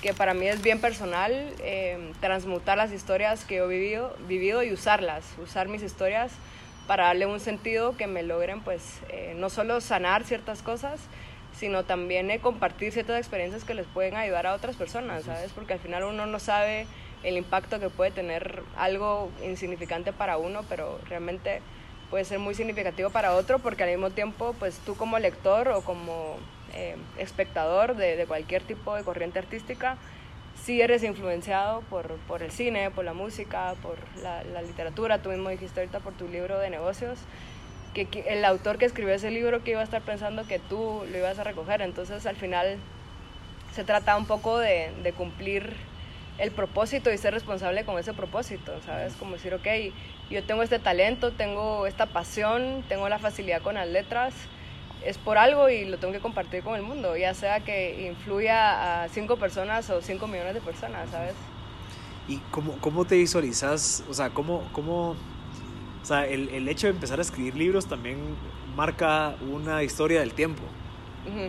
que para mí es bien personal, eh, transmutar las historias que he vivido, vivido y usarlas, usar mis historias para darle un sentido que me logren, pues, eh, no solo sanar ciertas cosas, sino también eh, compartir ciertas experiencias que les pueden ayudar a otras personas, ¿sabes? Porque al final uno no sabe el impacto que puede tener algo insignificante para uno, pero realmente puede ser muy significativo para otro, porque al mismo tiempo, pues tú como lector o como eh, espectador de, de, cualquier tipo de corriente artística, si eres influenciado por, por el cine, por la música, por la, la, literatura, tú mismo dijiste ahorita por tu libro de negocios, que, el autor que escribió ese libro que iba a estar pensando que tú lo ibas a recoger, entonces al final se trata un poco de, de cumplir el propósito y ser responsable con ese propósito, ¿sabes? Como decir, ok, yo tengo este talento, tengo esta pasión, tengo la facilidad con las letras, es por algo y lo tengo que compartir con el mundo, ya sea que influya a cinco personas o cinco millones de personas, ¿sabes? ¿Y cómo, cómo te visualizas? O sea, ¿cómo, cómo, o sea el, el, hecho de empezar a escribir libros también marca una historia del tiempo,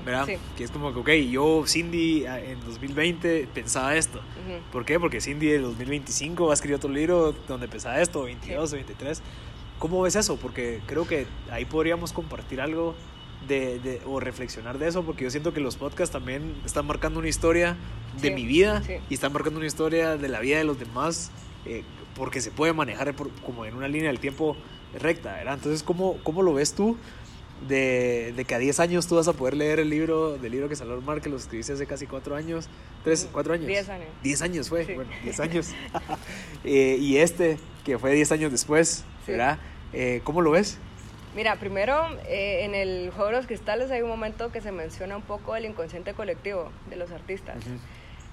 ¿verdad? Que es como que, ok, yo, Cindy, en 2020 pensaba esto. ¿Por qué? Porque Cindy en 2025 va a escribir otro libro donde pensaba esto, 22 o 23. ¿Cómo ves eso? Porque creo que ahí podríamos compartir algo de, o reflexionar de eso, porque yo siento que los podcasts también están marcando una historia de mi vida y están marcando una historia de la vida de los demás, eh, porque se puede manejar como en una línea del tiempo recta, ¿verdad? Entonces, ¿cómo, cómo lo ves tú? De, de, que a 10 años tú vas a poder leer el libro del libro que salió Mar, que lo escribiste hace casi 4 años, 3, 4 años. 10 años. 10 años fue, bueno, 10 años. eh, y este, que fue 10 años después, ¿verdad? Eh, ¿Cómo lo ves? Mira, primero, eh, en el juego de los cristales hay un momento que se menciona un poco el inconsciente colectivo de los artistas.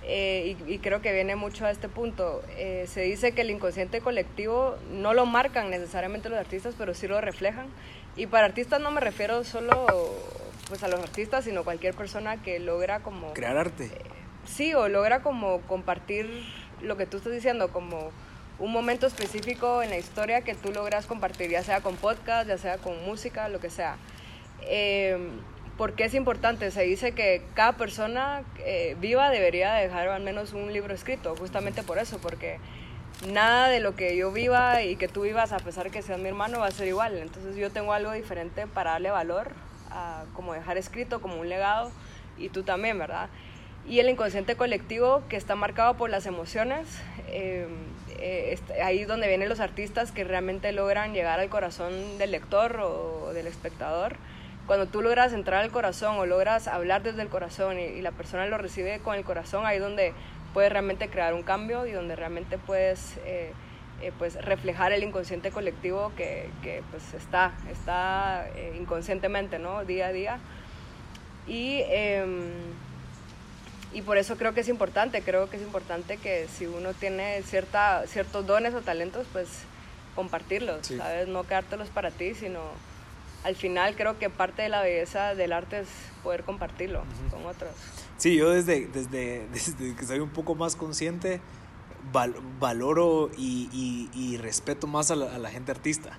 Eh, y, creo que viene mucho a este punto. Eh, se dice que el inconsciente colectivo no lo marcan necesariamente los artistas, pero sí lo reflejan. Y para artistas no me refiero solo pues, a los artistas, sino cualquier persona que logra como... Crear arte. sí, o logra como compartir lo que tú estás diciendo, como un momento específico en la historia que tú logras compartir, ya sea con podcast, ya sea con música, lo que sea. Eh, ¿Por qué es importante? Se dice que cada persona eh, viva debería dejar al menos un libro escrito, justamente por eso, porque nada de lo que yo viva y que tú vivas, a pesar que seas mi hermano, va a ser igual. Entonces yo tengo algo diferente para darle valor, a, como dejar escrito, como un legado, y tú también, ¿verdad? Y el inconsciente colectivo que está marcado por las emociones. Eh, eh, ahí es donde vienen los artistas que realmente logran llegar al corazón del lector o del espectador, cuando tú logras entrar al corazón o logras hablar desde el corazón y, la persona lo recibe con el corazón, ahí donde puedes realmente crear un cambio y donde realmente puedes eh, eh, pues reflejar el inconsciente colectivo que, que pues está, está inconscientemente, ¿no? Día a día. Y, em, y por eso creo que es importante, creo que es importante que si uno tiene cierta, ciertos dones o talentos, pues compartirlos, ¿sabes? No quedártelos para ti, sino al final creo que parte de la belleza del arte es poder compartirlo con otros. Sí, yo desde, desde, desde, que soy un poco más consciente, valoro y, y, respeto más a la, gente artista.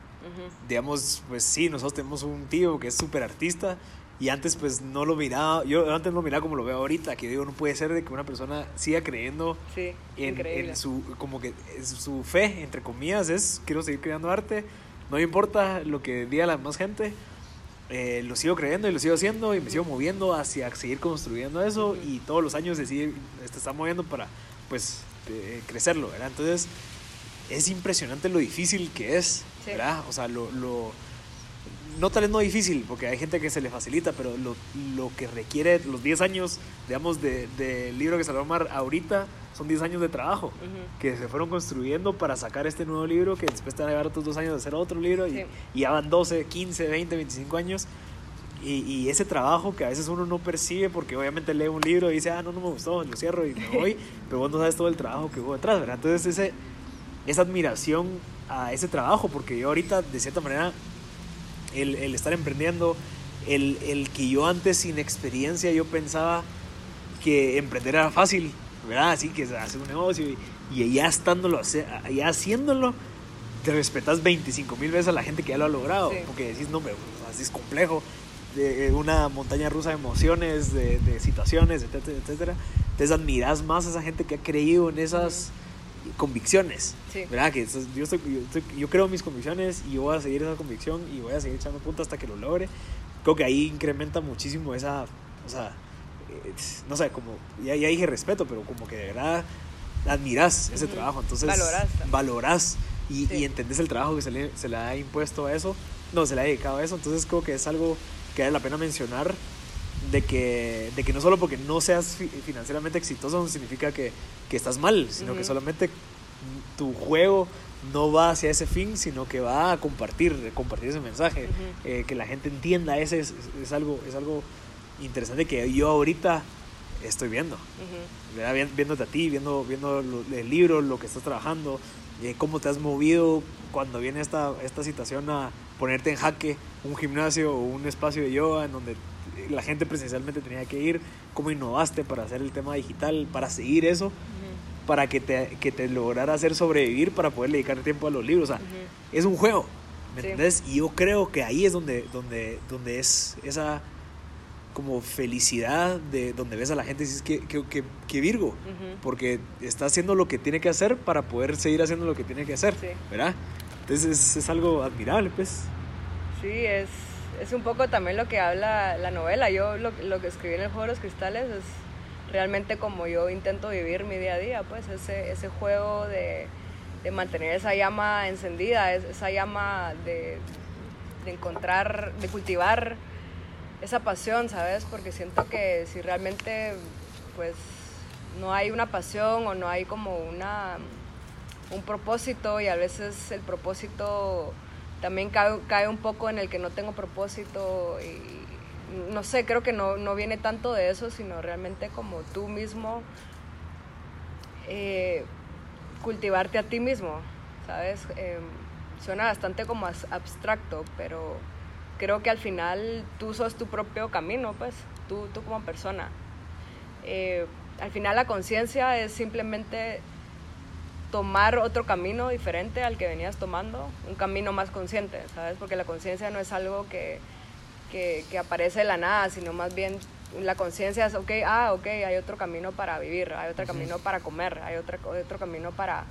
Digamos, pues sí, nosotros tenemos un tío que es súper artista y antes pues no lo miraba, yo antes no miraba como lo veo ahorita, que digo, no puede ser de que una persona siga creyendo en, su, como que su fe, entre comillas, es quiero seguir creando arte, no me importa lo que diga la más gente, eh, lo sigo creyendo y lo sigo haciendo y me sigo moviendo hacia seguir construyendo eso y todos los años se sigue, se está moviendo para pues crecerlo, ¿verdad? Entonces es impresionante lo difícil que es, ¿verdad? O sea, lo, lo no tal vez no difícil, porque hay gente que se le facilita, pero lo, lo que requiere los 10 años, digamos, del de libro que salió Mar ahorita, son 10 años de trabajo que se fueron construyendo para sacar este nuevo libro, que después te va a llevar otros dos años de hacer otro libro, y, ya van 12, 15, 20, 25 años. Y, y, ese trabajo que a veces uno no percibe porque obviamente lee un libro y dice, ah, no, no me gustó, lo cierro y me voy, pero vos no sabes todo el trabajo que hubo detrás, ¿verdad? Entonces ese, esa admiración a ese trabajo, porque yo ahorita de cierta manera el, el estar emprendiendo, el, el, que yo antes sin experiencia yo pensaba que emprender era fácil, ¿verdad? Así que hacer un negocio y, y ya estándolo, ya haciéndolo, te respetas 25 mil veces a la gente que ya lo ha logrado, porque decís, no, así es complejo, de una montaña rusa de emociones, de, de situaciones, etcétera, etcétera. Entonces admiras más a esa gente que ha creído en esas convicciones, ¿verdad? Que yo, estoy, yo, creo mis convicciones y yo voy a seguir esa convicción y voy a seguir echando punta hasta que lo logre. Creo que ahí incrementa muchísimo esa, o sea, eh, no sé, como, ya, ya, dije respeto, pero como que de verdad admiras ese trabajo, entonces valoras, y, y, entendés el trabajo que se le, se le ha impuesto a eso, no, se le ha dedicado a eso, entonces creo que es algo que vale la pena mencionar de que, de que no solo porque no seas financieramente exitoso no significa que, que estás mal, sino que solamente tu juego no va hacia ese fin, sino que va a compartir, compartir ese mensaje, eh, que la gente entienda, ese es, es, algo, es algo interesante que yo ahorita estoy viendo, viéndote a ti, viendo, viendo el libro, lo que estás trabajando, eh, cómo te has movido cuando viene esta, esta situación a ponerte en jaque un gimnasio o un espacio de yoga en donde la gente presencialmente tenía que ir, cómo innovaste para hacer el tema digital, para seguir eso, para que te, que te lograra hacer sobrevivir, para poder dedicar tiempo a los libros. O sea, es un juego, ¿me entiendes? Y yo creo que ahí es donde, donde, donde es esa como felicidad de donde ves a la gente y dices que, que, que, Virgo, porque está haciendo lo que tiene que hacer para poder seguir haciendo lo que tiene que hacer, ¿verdad? Entonces es, es algo admirable, pues. Sí, es es un poco también lo que habla la novela. Yo lo, lo, que escribí en el juego de los cristales es realmente como yo intento vivir mi día a día, pues ese, ese juego de, de mantener esa llama encendida, esa llama de, de, encontrar, de cultivar esa pasión, ¿sabes? Porque siento que si realmente pues no hay una pasión o no hay como una un propósito y a veces el propósito también cae, un poco en el que no tengo propósito y no sé, creo que no, no viene tanto de eso, sino realmente como tú mismo eh, cultivarte a ti mismo, ¿sabes? Em, suena bastante como abstracto, pero creo que al final tú sos tu propio camino, pues, tú, tú como persona. Eh, al final la conciencia es simplemente tomar otro camino diferente al que venías tomando, un camino más consciente, ¿sabes? Porque la conciencia no es algo que, que, aparece de la nada, sino más bien la conciencia es, ok, ah, ok, hay otro camino para vivir, hay otro camino para comer, hay otro, otro camino para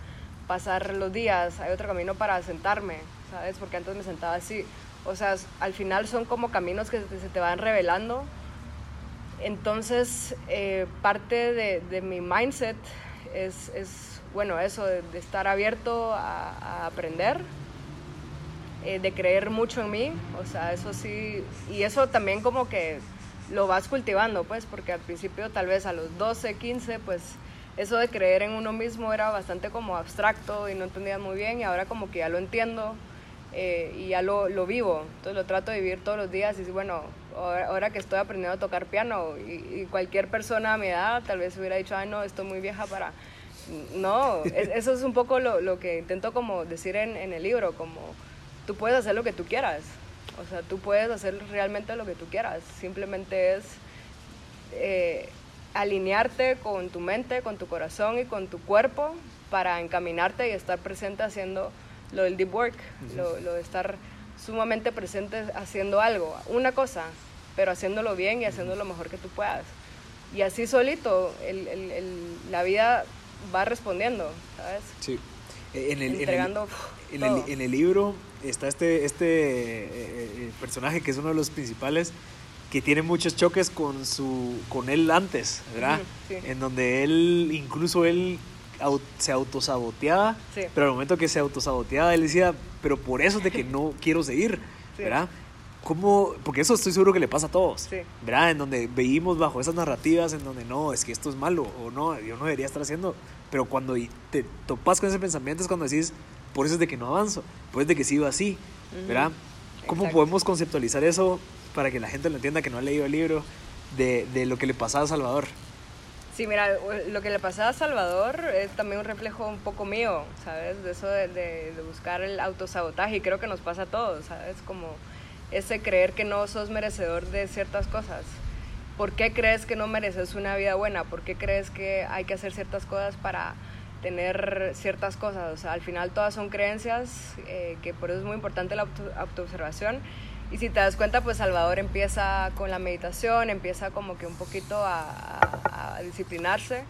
pasar los días, hay otro camino para sentarme, ¿sabes? Porque antes me sentaba así. O sea, al final son como caminos que se te van revelando. Entonces, eh, parte de, de, mi mindset es, es bueno, eso de, estar abierto a, aprender eh, de creer mucho en mí, o sea, eso sí, y eso también como que lo vas cultivando, pues, porque al principio tal vez a los 12, 15, pues eso de creer en uno mismo era bastante como abstracto y no entendía muy bien y ahora como que ya lo entiendo eh, y ya lo, lo, vivo, entonces lo trato de vivir todos los días y bueno, ahora, que estoy aprendiendo a tocar piano y, cualquier persona a mi edad tal vez hubiera dicho, ay no, estoy muy vieja para... No, eso es un poco lo, lo que intento como decir en, en el libro, como tú puedes hacer lo que tú quieras, o sea, tú puedes hacer realmente lo que tú quieras, simplemente es... Eh, alinearte con tu mente, con tu corazón y con tu cuerpo para encaminarte y estar presente haciendo lo del deep work, lo, de estar sumamente presente haciendo algo, una cosa, pero haciéndolo bien y haciendo lo mejor que tú puedas. Y así solito la vida va respondiendo, ¿sabes? Sí. En el, Entregando en el, en el, libro está este, este eh, eh, personaje que es uno de los principales que tiene muchos choques con su con él antes, ¿verdad? En donde él incluso él se autosaboteaba, pero al momento que se autosaboteaba él decía, pero por eso es de que no quiero seguir, ¿verdad? ¿Cómo? Porque eso estoy seguro que le pasa a todos, ¿verdad? En donde veímos bajo esas narrativas en donde no, es que esto es malo o no, yo no debería estar haciendo, pero cuando te topas con ese pensamiento es cuando decís, por eso es de que no avanzo, por eso es de que sigo así, ¿verdad? ¿Cómo podemos conceptualizar eso para que la gente lo entienda que no ha leído el libro de, de lo que le pasaba a Salvador. Sí, mira, lo que le pasaba a Salvador es también un reflejo un poco mío, ¿sabes? De eso de, de, buscar el autosabotaje y creo que nos pasa a todos, ¿sabes? Como ese creer que no sos merecedor de ciertas cosas. ¿Por qué crees que no mereces una vida buena? ¿Por qué crees que hay que hacer ciertas cosas para tener ciertas cosas? O sea, al final todas son creencias, eh, que por eso es muy importante la autoobservación y si te das cuenta, pues Salvador empieza con la meditación, empieza como que un poquito a, disciplinarse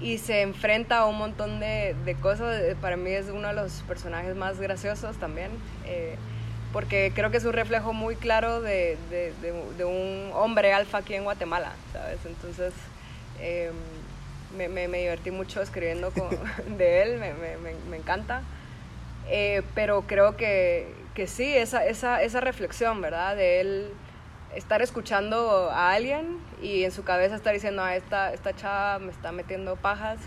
y se enfrenta a un montón de, cosas. Eh, para mí es uno de los personajes más graciosos también, eh, porque creo que es un reflejo muy claro de, un hombre alfa aquí en Guatemala, ¿sabes? Entonces... Em, me, me, divertí mucho escribiendo con, de él, me, me encanta. Eh, pero creo que, que sí, esa, esa, esa reflexión, ¿verdad? De él estar escuchando a alguien y en su cabeza estar diciendo, ah, esta, esta chava me está metiendo pajas.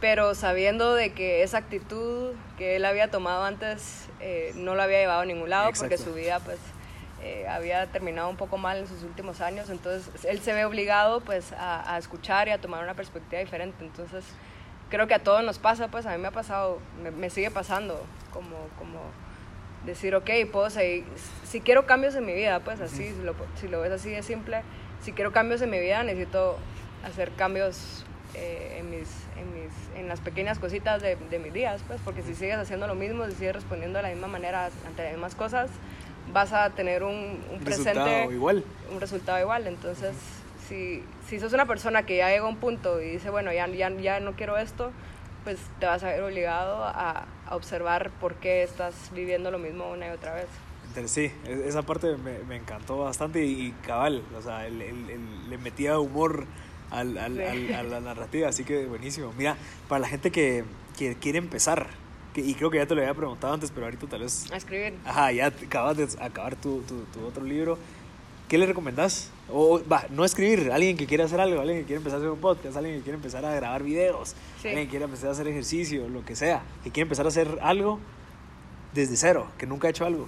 Pero sabiendo de que esa actitud que él había tomado antes eh, no lo había llevado a ningún lado porque su vida pues eh, había terminado un poco mal en sus últimos años. Entonces él se ve obligado pues a, a escuchar y a tomar una perspectiva diferente. Entonces creo que a todos nos pasa, pues a mí me ha pasado, me, me sigue pasando como... como decir, ok, puedo seguir, si quiero cambios en mi vida, pues así, si lo, si lo ves así de simple, si quiero cambios en mi vida, necesito hacer cambios eh, en, mis, en, mis, en las pequeñas cositas de, de, mis días, pues, porque si sigues haciendo lo mismo, si sigues respondiendo de la misma manera ante las mismas cosas, vas a tener un, un presente igual. Un resultado igual. Entonces, si, si sos una persona que ya llega a un punto y dice, bueno, ya, ya, ya no quiero esto, pues te vas a ver obligado a, a, observar por qué estás viviendo lo mismo una y otra vez. Sí, e, esa parte me, me encantó bastante y, cabal, o sea, le metía humor al, al, a la narrativa, así que buenísimo. Mira, para la gente que, que quiere empezar, que, y creo que ya te lo había preguntado antes, pero ahorita tal vez... A escribir. Ajá, ya acabas de acabar tu, tu, tu otro libro. ¿qué le recomendás? O, va, no escribir, alguien que quiere hacer algo, alguien que quiere empezar a hacer un podcast, alguien que quiere empezar a grabar videos, alguien que quiere empezar a hacer ejercicio, lo que sea, que quiere empezar a hacer algo desde cero, que nunca ha hecho algo.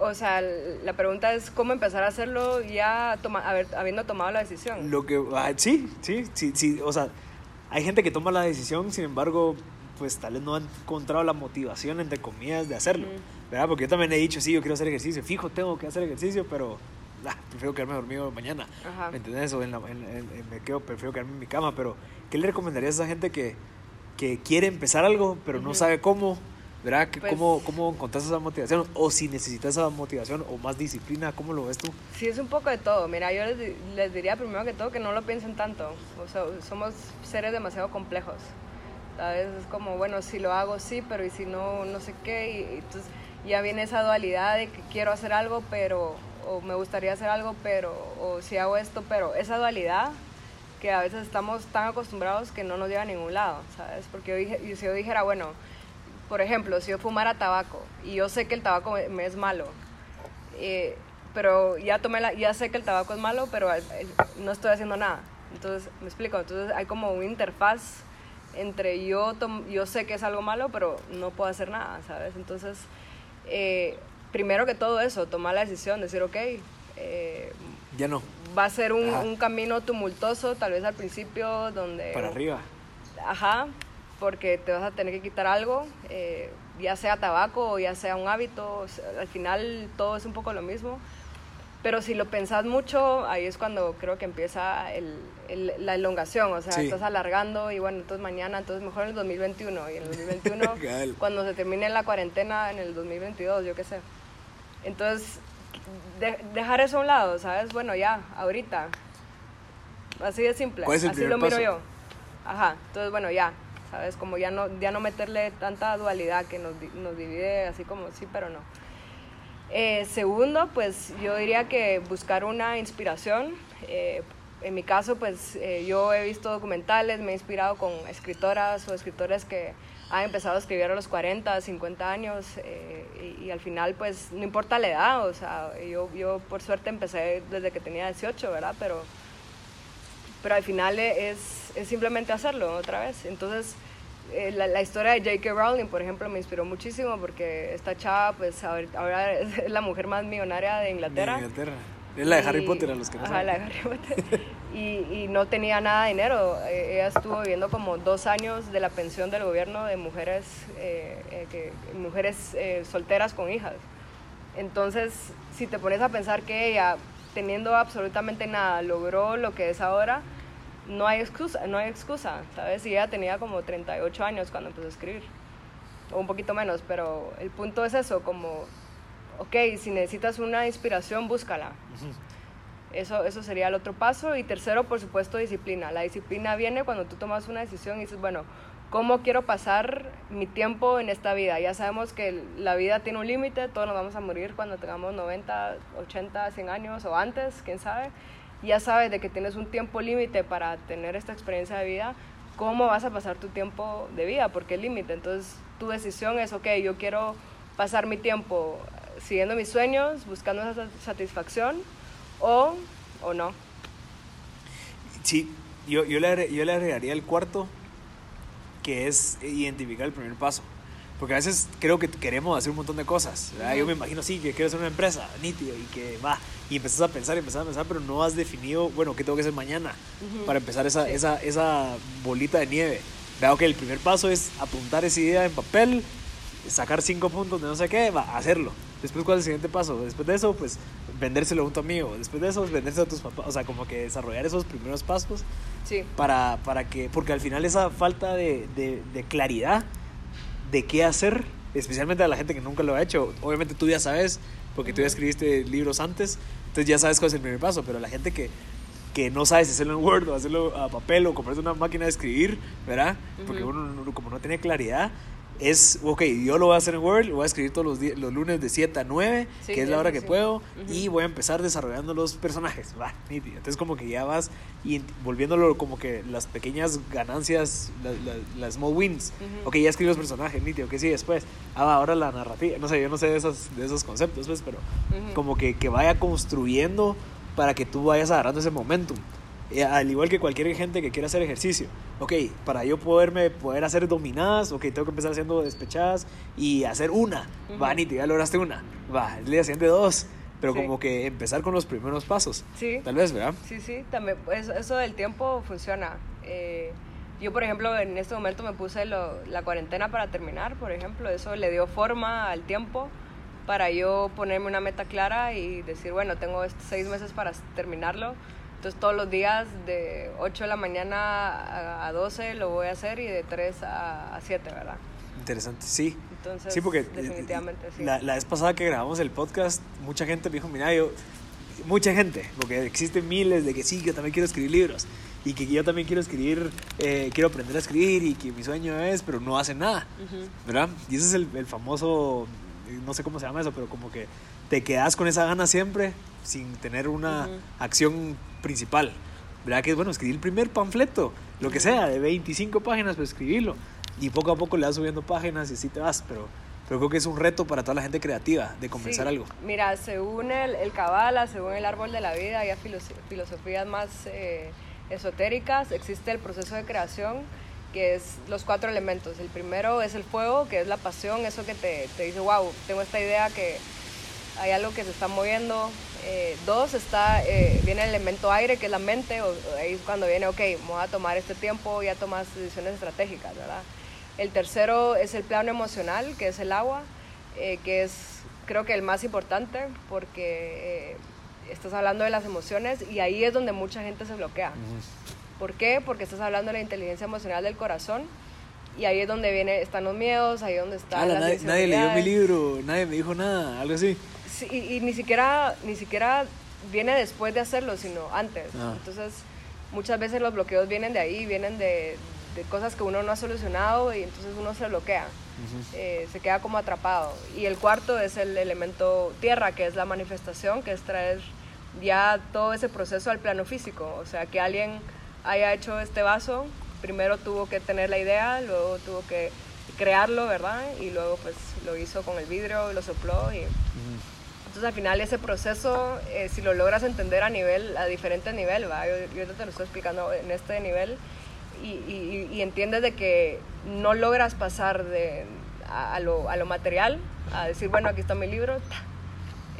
O sea, la pregunta es cómo empezar a hacerlo ya toma, habiendo tomado la decisión. Lo que, ah, sí, sí, sí, sí, o sea, hay gente que toma la decisión, sin embargo, pues tal vez no han encontrado la motivación, entre comillas, de hacerlo, ¿verdad? Porque yo también he dicho, sí, yo quiero hacer ejercicio, fijo, tengo que hacer ejercicio, pero ah, prefiero quedarme dormido mañana. ¿Me entiendes? O en me quedo, prefiero quedarme en mi cama. Pero, ¿qué le recomendarías a esa gente que, que quiere empezar algo, pero no sabe cómo? ¿Verdad? Pues ¿Cómo, ¿Cómo encontrás esa motivación? O si necesitas esa motivación o más disciplina, ¿cómo lo ves tú? Sí, es un poco de todo. Mira, yo les, les diría primero que todo que no lo piensen tanto. O sea, somos seres demasiado complejos. ¿Sabes? Es como, bueno, si lo hago, sí, pero y si no, no sé qué. Y, y entonces ya viene esa dualidad de que quiero hacer algo, pero o me gustaría hacer algo, pero, o si hago esto, pero esa dualidad que a veces estamos tan acostumbrados que no nos lleva a ningún lado, ¿sabes? Porque yo, si yo dijera, bueno, por ejemplo, si yo fumara tabaco y yo sé que el tabaco me, es malo, eh, pero ya tomé la, ya sé que el tabaco es malo, pero no estoy haciendo nada. Entonces, me explico, entonces hay como una interfaz entre yo, yo sé que es algo malo, pero no puedo hacer nada, ¿sabes? Entonces, eh, primero que todo eso, tomar la decisión, decir, ok, eh, ya no. Va a ser un, un, camino tumultuoso, tal vez al principio, donde... Para arriba. Ajá, porque te vas a tener que quitar algo, eh, ya sea tabaco o ya sea un hábito, al final todo es un poco lo mismo. Pero si lo pensás mucho, ahí es cuando creo que empieza el, la elongación, o sea, estás alargando y bueno, entonces mañana, entonces mejor en el 2021 y en el 2021 cuando se termine la cuarentena en el 2022, yo qué sé. Entonces, dejar eso a un lado, ¿sabes? Bueno, ya, ahorita. Así de simple. Así lo miro yo. Ajá, entonces bueno, ya, ¿sabes? Como ya no, ya no meterle tanta dualidad que nos, nos divide así como sí, pero no. Eh, segundo, pues yo diría que buscar una inspiración. Eh, en mi caso, pues eh, yo he visto documentales, me he inspirado con escritoras o escritores que han empezado a escribir a los 40, 50 años y, y, al final, pues no importa la edad, o sea, yo, yo por suerte empecé desde que tenía 18, ¿verdad? Pero, pero al final es, es simplemente hacerlo otra vez. Entonces, eh, la, historia de J.K. Rowling, por ejemplo, me inspiró muchísimo porque esta chava, pues ahora es la mujer más millonaria de Inglaterra. De Inglaterra. Es la de Harry Potter, a los que no ajá, la de Harry Potter. y, y, no tenía nada de dinero. Eh, ella estuvo viviendo como dos años de la pensión del gobierno de mujeres, eh, que, mujeres solteras con hijas. Entonces, si te pones a pensar que ella, teniendo absolutamente nada, logró lo que es ahora, no hay excusa, no hay excusa, ¿sabes? Y ella tenía como 38 años cuando empezó a escribir, o un poquito menos, pero el punto es eso, como, ok, si necesitas una inspiración, búscala. Eso, eso sería el otro paso. Y tercero, por supuesto, disciplina. La disciplina viene cuando tú tomas una decisión y dices, bueno, ¿cómo quiero pasar mi tiempo en esta vida? Ya sabemos que la vida tiene un límite, todos nos vamos a morir cuando tengamos 90, 80, 100 años o antes, quién sabe ya sabes de que tienes un tiempo límite para tener esta experiencia de vida, ¿cómo vas a pasar tu tiempo de vida? Porque el límite. Entonces, tu decisión es, ok, yo quiero pasar mi tiempo siguiendo mis sueños, buscando esa satisfacción, o, o no. Sí, yo, yo, le, yo le agregaría el cuarto, que es identificar el primer paso. Porque a veces creo que queremos hacer un montón de cosas. Yo me imagino, sí, que quiero hacer una empresa, nítido, y que va. Y empezás a pensar empezás a pensar, pero no has definido, bueno, ¿qué tengo que hacer mañana? Para empezar esa, esa, esa bolita de nieve. Veo que el primer paso es apuntar esa idea en papel, sacar cinco puntos de no sé qué, va, hacerlo. Después, ¿cuál es el siguiente paso? Después de eso, pues, vendérselo a un amigo. Después de eso, vendérselo a tus papás. O sea, como que desarrollar esos primeros pasos. Sí. Para, para que, porque al final esa falta de, de, de claridad de qué hacer, especialmente a la gente que nunca lo ha hecho. Obviamente tú ya sabes, porque tú ya escribiste libros antes, entonces ya sabes cuál es el primer paso, pero la gente que, que no sabe si hacerlo en Word o hacerlo a papel o comprarse una máquina de escribir, ¿verdad? Porque uno como no tiene claridad, es, ok, yo lo voy a hacer en Word, lo voy a escribir todos los, los lunes de 7 a 9, que es la hora que puedo, y voy a empezar desarrollando los personajes, va, Entonces como que ya vas y volviéndolo como que las pequeñas ganancias, las small wins, ok, ya escribí los personajes, nítido, que sí, después, ah, ahora la narrativa, no sé, yo no sé de esos, de esos conceptos, pues, pero como que, que vaya construyendo para que tú vayas agarrando ese momentum. Eh, al igual que cualquier gente que quiera hacer ejercicio. Ok, para yo poderme poder hacer dominadas, ok, tengo que empezar haciendo despechadas y hacer una. Va, Niti, ya lograste una. Va, el día siguiente dos. Pero como que empezar con los primeros pasos. Sí. Tal vez, ¿verdad? Sí, sí, también. Eso, pues, eso del tiempo funciona. Eh, yo, por ejemplo, en este momento me puse la cuarentena para terminar, por ejemplo. Eso le dio forma al tiempo para yo ponerme una meta clara y decir, bueno, tengo seis meses para terminarlo entonces todos los días de 8 de la mañana a 12 lo voy a hacer y de 3 a 7, ¿verdad? Interesante, sí. Entonces, sí, porque definitivamente sí. La, la vez pasada que grabamos el podcast, mucha gente me dijo, mira, yo, mucha gente, porque existen miles de que sí, yo también quiero escribir libros y que yo también quiero escribir, eh, quiero aprender a escribir y que mi sueño es, pero no hacen nada, ¿verdad? Y ese es el, el famoso, no sé cómo se llama eso, pero como que te quedas con esa gana siempre sin tener una acción principal. ¿Verdad? Que es bueno escribir el primer panfleto, lo que sea, de 25 páginas, pues escribirlo. y poco a poco le vas subiendo páginas y así te vas, pero, pero creo que es un reto para toda la gente creativa de comenzar algo. Mira, según el, el Kabbalah, según el árbol de la vida, hay filosofías más eh, esotéricas, existe el proceso de creación que es los cuatro elementos. El primero es el fuego, que es la pasión, eso que te, te dice, wow, tengo esta idea que hay algo que se está moviendo. Eh, dos, está, eh, viene el elemento aire, que es la mente, o, ahí es cuando viene, ok, voy a tomar este tiempo, ya tomas decisiones estratégicas, ¿verdad? El tercero es el plano emocional, que es el agua, eh, que es creo que el más importante, porque estás hablando de las emociones y ahí es donde mucha gente se bloquea. ¿Por qué? Porque estás hablando de la inteligencia emocional del corazón y ahí es donde viene, están los miedos, ahí es donde está la nadie, nadie leyó mi libro, nadie me dijo nada, algo así. Sí, y, ni siquiera ni siquiera viene después de hacerlo, sino antes. Ah. Entonces, muchas veces los bloqueos vienen de ahí, vienen de, de, cosas que uno no ha solucionado y entonces uno se bloquea, eh, se queda como atrapado. Y el cuarto es el elemento tierra, que es la manifestación, que es traer ya todo ese proceso al plano físico, o sea, que alguien haya hecho este vaso, primero tuvo que tener la idea, luego tuvo que crearlo, ¿verdad? Y luego pues lo hizo con el vidrio, lo sopló y... Entonces al final ese proceso, eh, si lo logras entender a nivel, a diferente nivel, ¿va? Yo, yo te lo estoy explicando en este nivel y, y, entiendes de que no logras pasar de, a, lo, a, lo, material, a decir, bueno, aquí está mi libro,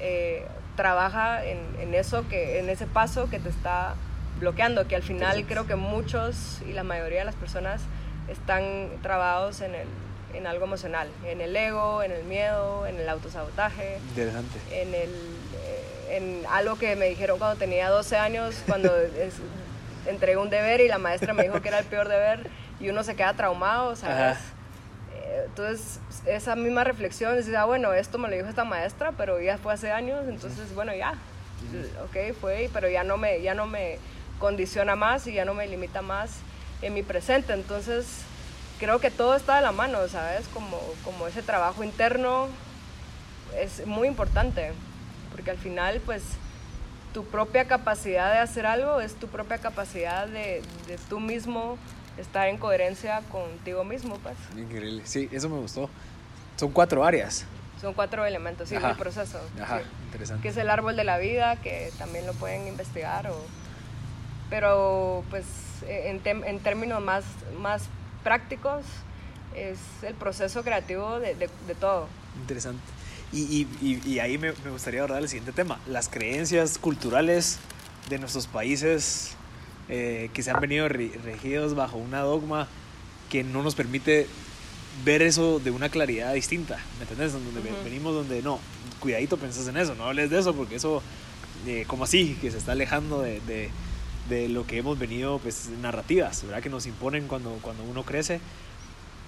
eh, trabaja en, en, eso, que, en ese paso que te está bloqueando, que al final creo que muchos y la mayoría de las personas están trabados en, el, en algo emocional, en el ego, en el miedo, en el autosabotaje. Interesante. En, el, eh, en algo que me dijeron cuando tenía 12 años, cuando entregué un deber y la maestra me dijo que era el peor deber y uno se queda traumado, ¿sabes? Eh, entonces, esa misma reflexión, decía, ah, bueno, esto me lo dijo esta maestra, pero ya fue hace años, entonces, bueno, ya, ok, fue, pero ya no me, ya no me condiciona más y ya no me limita más en mi presente. Entonces, creo que todo está de la mano, ¿sabes? Como, como ese trabajo interno es muy importante, porque al final, pues, tu propia capacidad de hacer algo es tu propia capacidad de, de tú mismo estar en coherencia contigo mismo, pues. Increíble, sí, eso me gustó. Son cuatro áreas. Son cuatro elementos, sí, el proceso. Ajá, interesante. Que es el árbol de la vida, que también lo pueden investigar o pero pues en, en términos más, más prácticos es el proceso creativo de, de, todo. Interesante. Y, y, y ahí me, me, gustaría abordar el siguiente tema, las creencias culturales de nuestros países eh, que se han venido regidos bajo una dogma que no nos permite ver eso de una claridad distinta, ¿me entendés? Donde venimos donde no, cuidadito pensás en eso, no hables de eso porque eso, eh, como así, que se está alejando de, de de lo que hemos venido, pues narrativas, ¿verdad? Que nos imponen cuando, cuando uno crece.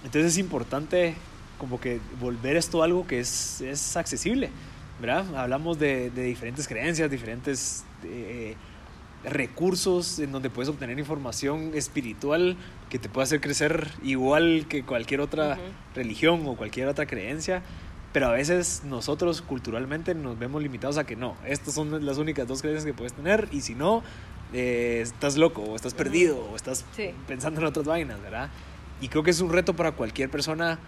Entonces es importante como que volver esto algo que es, es accesible, ¿verdad? Hablamos de, de diferentes creencias, diferentes eh, recursos en donde puedes obtener información espiritual que te puede hacer crecer igual que cualquier otra religión o cualquier otra creencia. Pero a veces nosotros culturalmente nos vemos limitados a que no, estas son las únicas dos creencias que puedes tener y si no, eh, estás loco o estás perdido o estás pensando en otras vainas, ¿verdad? Y creo que es un reto para cualquier persona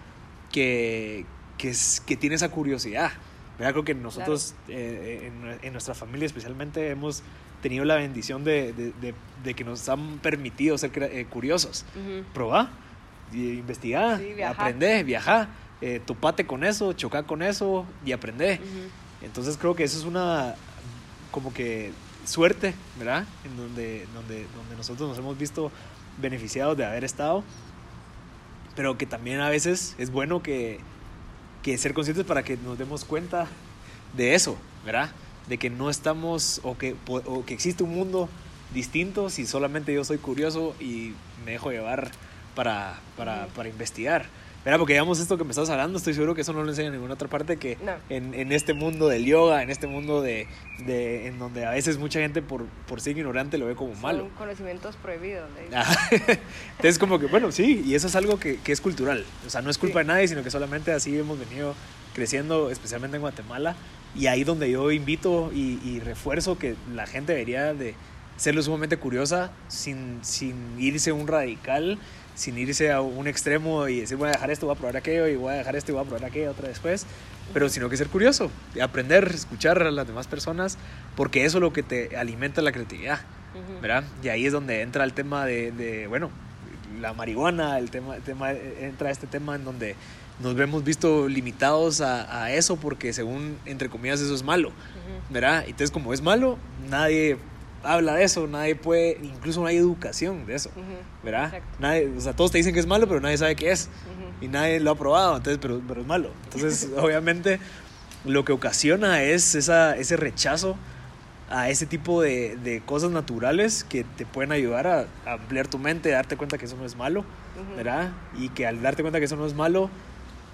que, que, que tiene esa curiosidad. ¿verdad? Creo que nosotros eh, en, nuestra familia especialmente hemos tenido la bendición de, de, de, que nos han permitido ser eh, curiosos. Probar, investigar, aprender, viajar, topate con eso, chocar con eso y aprender. Entonces creo que eso es una como que suerte, ¿verdad? En donde, donde, donde nosotros nos hemos visto beneficiados de haber estado, pero que también a veces es bueno que, que ser conscientes para que nos demos cuenta de eso, ¿verdad? De que no estamos o que, o que existe un mundo distinto si solamente yo soy curioso y me dejo llevar para, para, para investigar. Mira, porque digamos esto que me estás hablando, estoy seguro que eso no lo enseña en ninguna otra parte que en, en, este mundo del yoga, en este mundo de, de, en donde a veces mucha gente por, por ser ignorante lo ve como malo. Son conocimientos prohibidos. Entonces como que, bueno, sí, y eso es algo que, que es cultural. O sea, no es culpa de nadie, sino que solamente así hemos venido creciendo, especialmente en Guatemala. Y ahí donde yo invito y, y refuerzo que la gente debería de ser lo sumamente curiosa sin, sin irse un radical sin irse a un extremo y decir voy a dejar esto, voy a probar aquello y voy a dejar esto y voy a probar aquello otra después, pero sino que ser curioso, aprender, escuchar a las demás personas, porque eso es lo que te alimenta la creatividad, ¿verdad? Y ahí es donde entra el tema de, de bueno, la marihuana, el tema, el tema, entra este tema en donde nos vemos visto limitados a, a, eso porque según, entre comillas, eso es malo, ¿verdad? Entonces como es malo, nadie habla de eso, nadie puede, incluso no hay educación de eso, ¿verdad? Nadie, o sea, todos te dicen que es malo, pero nadie sabe qué es y nadie lo ha probado, entonces, pero, pero es malo. Entonces, obviamente, lo que ocasiona es esa, ese rechazo a ese tipo de, de, cosas naturales que te pueden ayudar a, ampliar tu mente, a darte cuenta que eso no es malo, ¿verdad? Y que al darte cuenta que eso no es malo,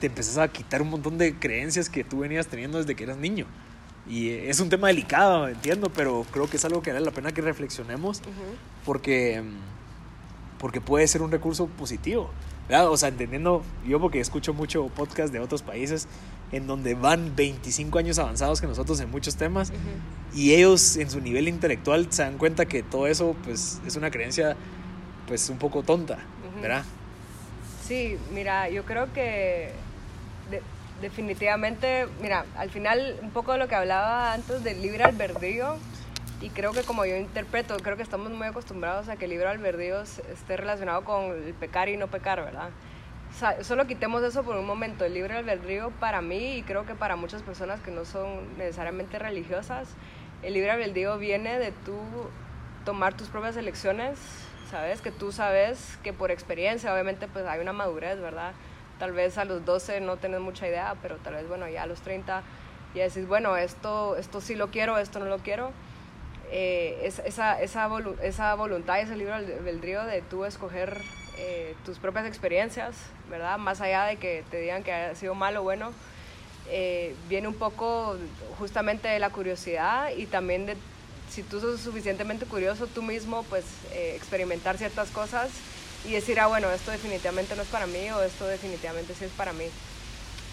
te empezás a quitar un montón de creencias que tú venías teniendo desde que eras niño. Y es un tema delicado, entiendo, pero creo que es algo que vale la pena que reflexionemos porque, porque puede ser un recurso positivo. ¿verdad? O sea, entendiendo, yo porque escucho mucho podcast de otros países en donde van 25 años avanzados que nosotros en muchos temas y ellos en su nivel intelectual se dan cuenta que todo eso pues es una creencia pues un poco tonta, ¿verdad? Sí, mira, yo creo que definitivamente, mira, al final un poco de lo que hablaba antes del libre albedrío, y creo que como yo interpreto, creo que estamos muy acostumbrados a que el libre albedrío esté relacionado con el pecar y no pecar, ¿verdad? O sea, solo quitemos eso por un momento. El libre albedrío para mí y creo que para muchas personas que no son necesariamente religiosas, el libre albedrío viene de tú tomar tus propias elecciones, ¿sabes? Que tú sabes que por experiencia, obviamente, pues hay una madurez, ¿verdad? Tal vez a los 12 no tenés mucha idea, pero tal vez, bueno, ya a los 30 ya decís, bueno, esto, esto sí lo quiero, esto no lo quiero. Eh, esa, esa, esa voluntad, ese libro albedrío de tú escoger eh, tus propias experiencias, ¿verdad? Más allá de que te digan que ha sido malo o bueno, eh, viene un poco justamente de la curiosidad y también de, si tú sos suficientemente curioso tú mismo, pues experimentar ciertas cosas y decir, ah, bueno, esto definitivamente no es para mí o esto definitivamente sí es para mí.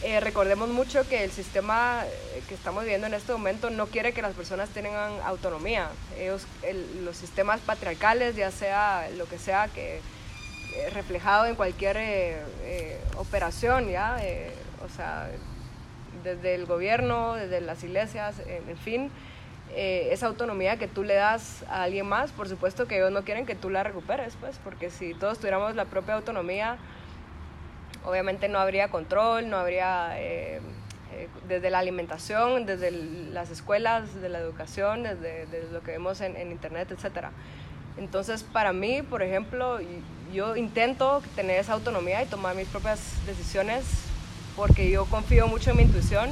Eh, recordemos mucho que el sistema eh, que estamos viviendo en este momento no quiere que las personas tengan autonomía. Ellos, los sistemas patriarcales, ya sea lo que sea, que eh, reflejado en cualquier operación, ¿ya? o sea, desde el gobierno, desde las iglesias, en fin, eh, esa autonomía que tú le das a alguien más, por supuesto que ellos no quieren que tú la recuperes, pues, porque si todos tuviéramos la propia autonomía, obviamente no habría control, no habría, eh, eh, desde la alimentación, desde las escuelas, desde la educación, desde, lo que vemos en, en, internet, etc. Entonces, para mí, por ejemplo, yo intento tener esa autonomía y tomar mis propias decisiones porque yo confío mucho en mi intuición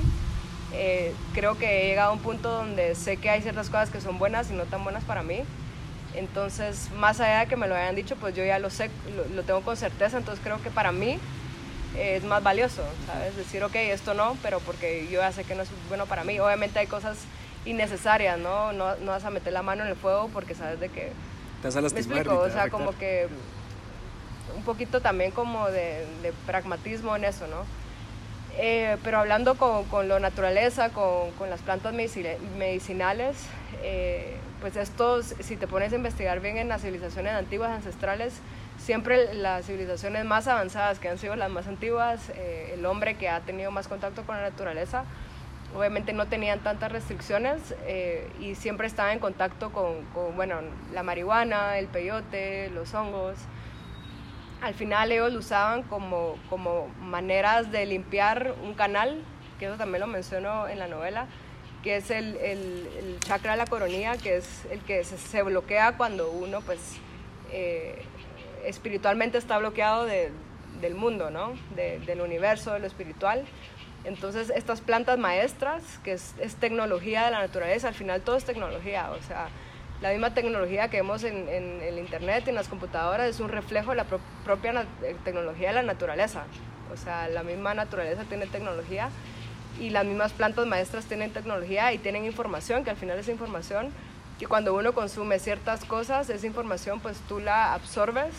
eh, creo que he llegado a un punto donde sé que hay ciertas cosas que son buenas y no tan buenas para mí. Entonces, más allá de que me lo hayan dicho, pues yo ya lo sé, lo, tengo con certeza, entonces creo que para mí es más valioso, ¿sabes? Decir, ok, esto no, pero porque yo ya sé que no es bueno para mí. Obviamente hay cosas innecesarias, ¿no? No, no vas a meter la mano en el fuego porque sabes de que... Te vas a Me explico, o sea, como que un poquito también como de, de pragmatismo en eso, ¿no? Eh, pero hablando con, con la naturaleza, con, con, las plantas medicinales, eh, pues esto, si te pones a investigar bien en las civilizaciones antiguas, ancestrales, siempre las civilizaciones más avanzadas, que han sido las más antiguas, eh, el hombre que ha tenido más contacto con la naturaleza, obviamente no tenían tantas restricciones y siempre estaban en contacto con, con, bueno, la marihuana, el peyote, los hongos al final ellos lo usaban como, como maneras de limpiar un canal, que eso también lo menciono en la novela, que es el, el, chakra de la coronilla, que es el que se, bloquea cuando uno pues eh, espiritualmente está bloqueado de, del mundo, ¿no? del universo, de lo espiritual. Entonces estas plantas maestras, que es, es, tecnología de la naturaleza, al final todo es tecnología, o sea, la misma tecnología que vemos en, el Internet, en las computadoras, es un reflejo de la propia eh, tecnología de la naturaleza. O sea, la misma naturaleza tiene tecnología y las mismas plantas maestras tienen tecnología y tienen información, que al final esa información, que cuando uno consume ciertas cosas, esa información pues tú la absorbes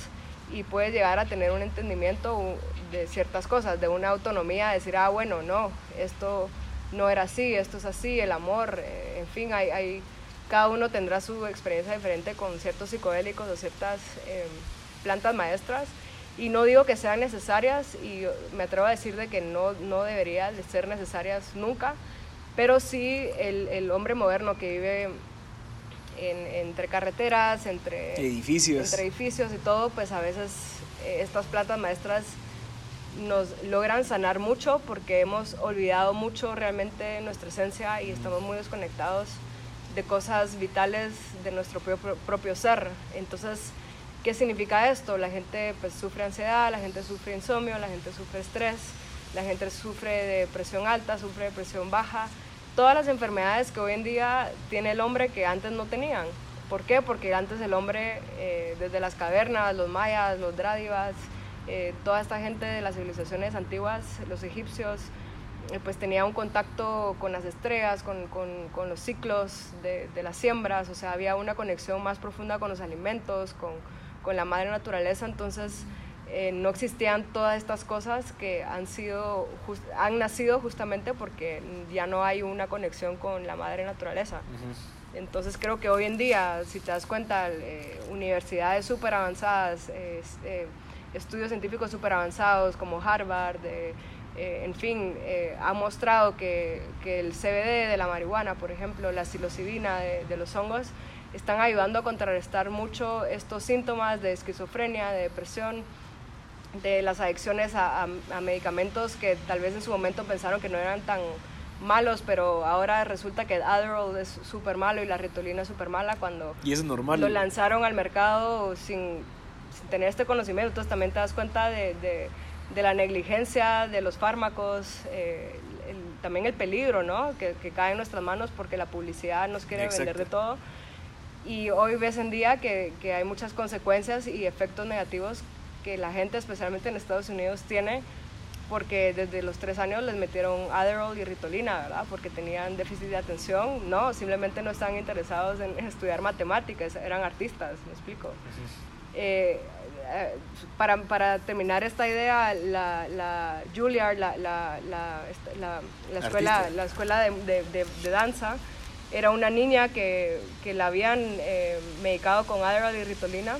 y puedes llegar a tener un entendimiento de ciertas cosas, de una autonomía, decir, ah, bueno, no, esto no era así, esto es así, el amor, eh, en fin, hay, hay cada uno tendrá su experiencia diferente con ciertos psicodélicos o ciertas em, plantas maestras Y no digo que sean necesarias y me atrevo a decir de que no, no deberían de ser necesarias nunca, pero sí el, el hombre moderno que vive entre carreteras, entre edificios. entre edificios y todo, pues a veces eh, estas plantas maestras nos logran sanar mucho porque hemos olvidado mucho realmente nuestra esencia y estamos muy desconectados de cosas vitales de nuestro propio, ser. Entonces, ¿qué significa esto? La gente pues, sufre ansiedad, la gente sufre insomnio, la gente sufre estrés, la gente sufre de presión alta, sufre de presión baja, todas las enfermedades que hoy en día tiene el hombre que antes no tenían. ¿Por qué? Porque antes el hombre, eh, desde las cavernas, los mayas, los drádivas, eh, toda esta gente de las civilizaciones antiguas, los egipcios, pues tenía un contacto con las estrellas, con, con, con los ciclos de, de, las siembras, o sea, había una conexión más profunda con los alimentos, con, con la madre naturaleza, entonces eh, no existían todas estas cosas que han, sido, han nacido justamente porque ya no hay una conexión con la madre naturaleza. Entonces creo que hoy en día, si te das cuenta, eh, universidades súper avanzadas, eh, estudios científicos súper avanzados como Harvard, en fin, ha mostrado que, que, el CBD de la marihuana, por ejemplo, la psilocibina de, de los hongos, están ayudando a contrarrestar mucho estos síntomas de esquizofrenia, de depresión, de las adicciones a, medicamentos que tal vez en su momento pensaron que no eran tan malos, pero ahora resulta que Adderall es súper malo y la Ritolina es súper mala cuando y es normal. lo lanzaron al mercado sin, tener este conocimiento. Entonces también te das cuenta de, la negligencia de los fármacos, eh, también el peligro ¿no? que, cae en nuestras manos porque la publicidad nos quiere vender de todo. Y hoy ves en día que, que hay muchas consecuencias y efectos negativos que la gente, especialmente en Estados Unidos, tiene porque desde los tres años les metieron Adderall y Ritolina, ¿verdad? Porque tenían déficit de atención, no, simplemente no estaban interesados en estudiar matemáticas, eran artistas, me explico. Eh, para, para, terminar esta idea, la, la Juilliard, la, la, la escuela, la escuela de, de, de, danza, era una niña que, que la habían eh, medicado con Adderall y Ritolina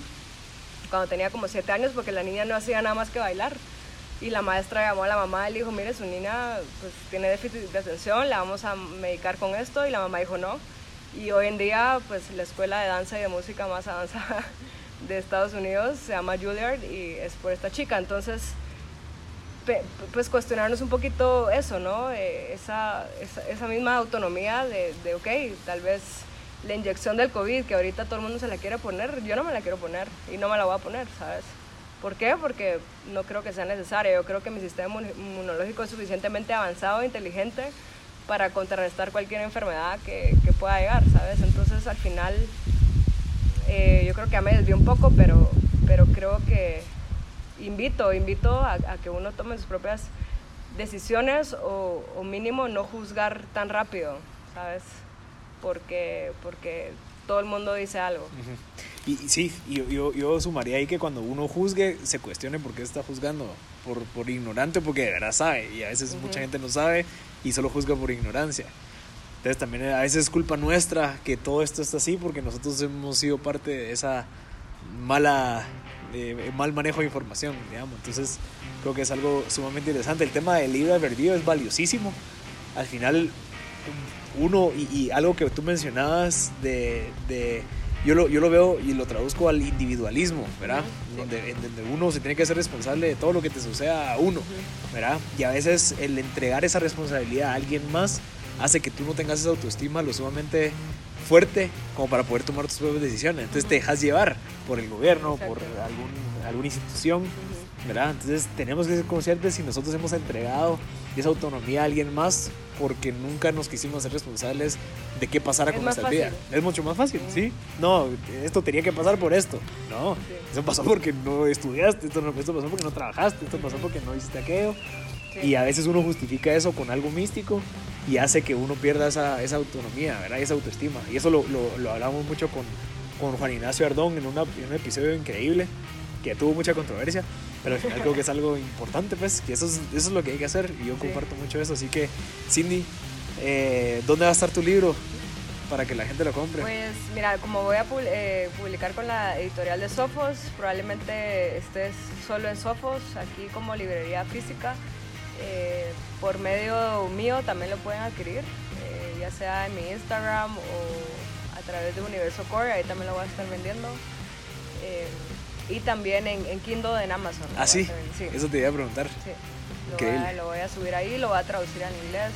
cuando tenía como siete años porque la niña no hacía nada más que bailar. Y la maestra llamó a la mamá y le dijo, mire, su niña pues, tiene déficit de atención, la vamos a medicar con esto. Y la mamá dijo, no. Y hoy en día, pues la escuela de danza y de música más avanzada de Estados Unidos se llama Juilliard y es por esta chica. Entonces, pues cuestionarnos un poquito eso, ¿no? Eh, esa, esa, esa, misma autonomía de, de, ok, tal vez la inyección del COVID, que ahorita todo el mundo se la quiere poner, yo no me la quiero poner y no me la voy a poner, ¿sabes? ¿Por qué? Porque no creo que sea necesario. Yo creo que mi sistema inmunológico es suficientemente avanzado e inteligente para contrarrestar cualquier enfermedad que, que pueda llegar, ¿sabes? Entonces, al final, eh, yo creo que ya me desvió un poco, pero, pero creo que invito, invito a, que uno tome sus propias decisiones o, o mínimo no juzgar tan rápido, ¿sabes? porque, porque todo el mundo dice algo. Y sí, yo, yo, sumaría ahí que cuando uno juzgue, se cuestione por qué está juzgando, por, por ignorante, porque de verdad sabe, y a veces mucha gente no sabe y solo juzga por ignorancia. Entonces también a veces es culpa nuestra que todo esto está así, porque nosotros hemos sido parte de esa mala, eh, mal manejo de información, digamos. Entonces creo que es algo sumamente interesante. El tema del libre albedrío es valiosísimo. Al final uno, y, algo que tú mencionabas de, de yo, lo, yo lo veo y lo traduzco al individualismo, ¿verdad? Donde, donde, uno se tiene que ser responsable de todo lo que te suceda a uno, ¿verdad? Y a veces el entregar esa responsabilidad a alguien más hace que tú no tengas esa autoestima lo sumamente fuerte como para poder tomar tus propias decisiones. Entonces te dejas llevar por el gobierno, por algún, alguna institución, ¿verdad? Entonces tenemos que ser conscientes si nosotros hemos entregado esa autonomía a alguien más porque nunca nos quisimos ser responsables de qué pasara con nuestra vida. Es mucho más fácil, ¿sí? No, esto tenía que pasar por esto. No, eso pasó porque no estudiaste, esto, esto pasó porque no trabajaste, esto pasó porque no hiciste aquello. Y a veces uno justifica eso con algo místico y hace que uno pierda esa, esa autonomía, ¿verdad? esa autoestima. Y eso lo, lo, lo hablamos mucho con, con, Juan Ignacio Ardón en, en un episodio increíble que tuvo mucha controversia pero al final creo que es algo importante, pues, que eso es, eso es lo que hay que hacer y yo comparto mucho eso. Así que, Cindy, eh, ¿dónde va a estar tu libro? para que la gente lo compre? Pues mira, como voy a eh, publicar con la editorial de Sofos, probablemente estés solo en Sofos, aquí como librería física. Eh, por medio mío también lo pueden adquirir, eh, ya sea en mi Instagram o a través de Universo Core, ahí también lo voy a estar vendiendo. y también en, Kindle en Amazon. Ah, sí? eso te iba a preguntar. Sí, lo voy, a, lo voy a subir ahí, lo voy a traducir en inglés.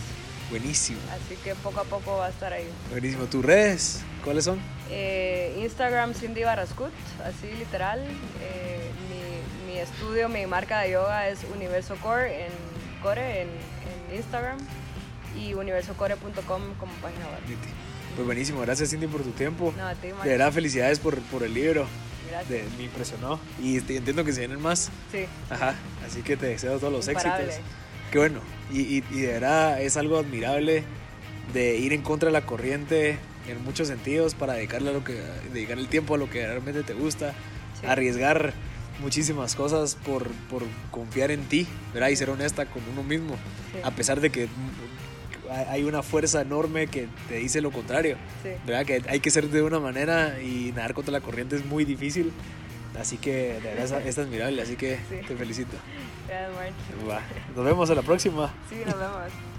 Buenísimo. Así que poco a poco va a estar ahí. Buenísimo. ¿Tus redes cuáles son? Eh, Instagram Cindy Barascut, así literal. Eh, mi, mi, estudio, mi marca de yoga es Universo Core en Core en, Instagram y universocore.com como página web. Pues buenísimo, gracias Cindy por tu tiempo. No, a ti, De verdad, felicidades por, por el libro. Gracias. me impresionó. Y entiendo que se vienen más. Sí. Ajá, así que te deseo todos los éxitos. Qué bueno. Y, y, de verdad es algo admirable de ir en contra de la corriente en muchos sentidos para dedicarle a lo que dedicar el tiempo a lo que realmente te gusta, arriesgar muchísimas cosas por, por, confiar en ti, ¿verdad? Y ser honesta con uno mismo, a pesar de que hay una fuerza enorme que te dice lo contrario, ¿verdad? Que hay que ser de una manera y nadar contra la corriente es muy difícil. Así que de verdad es admirable, así que te felicito. Gracias, Nos vemos a la próxima. Sí, nos vemos.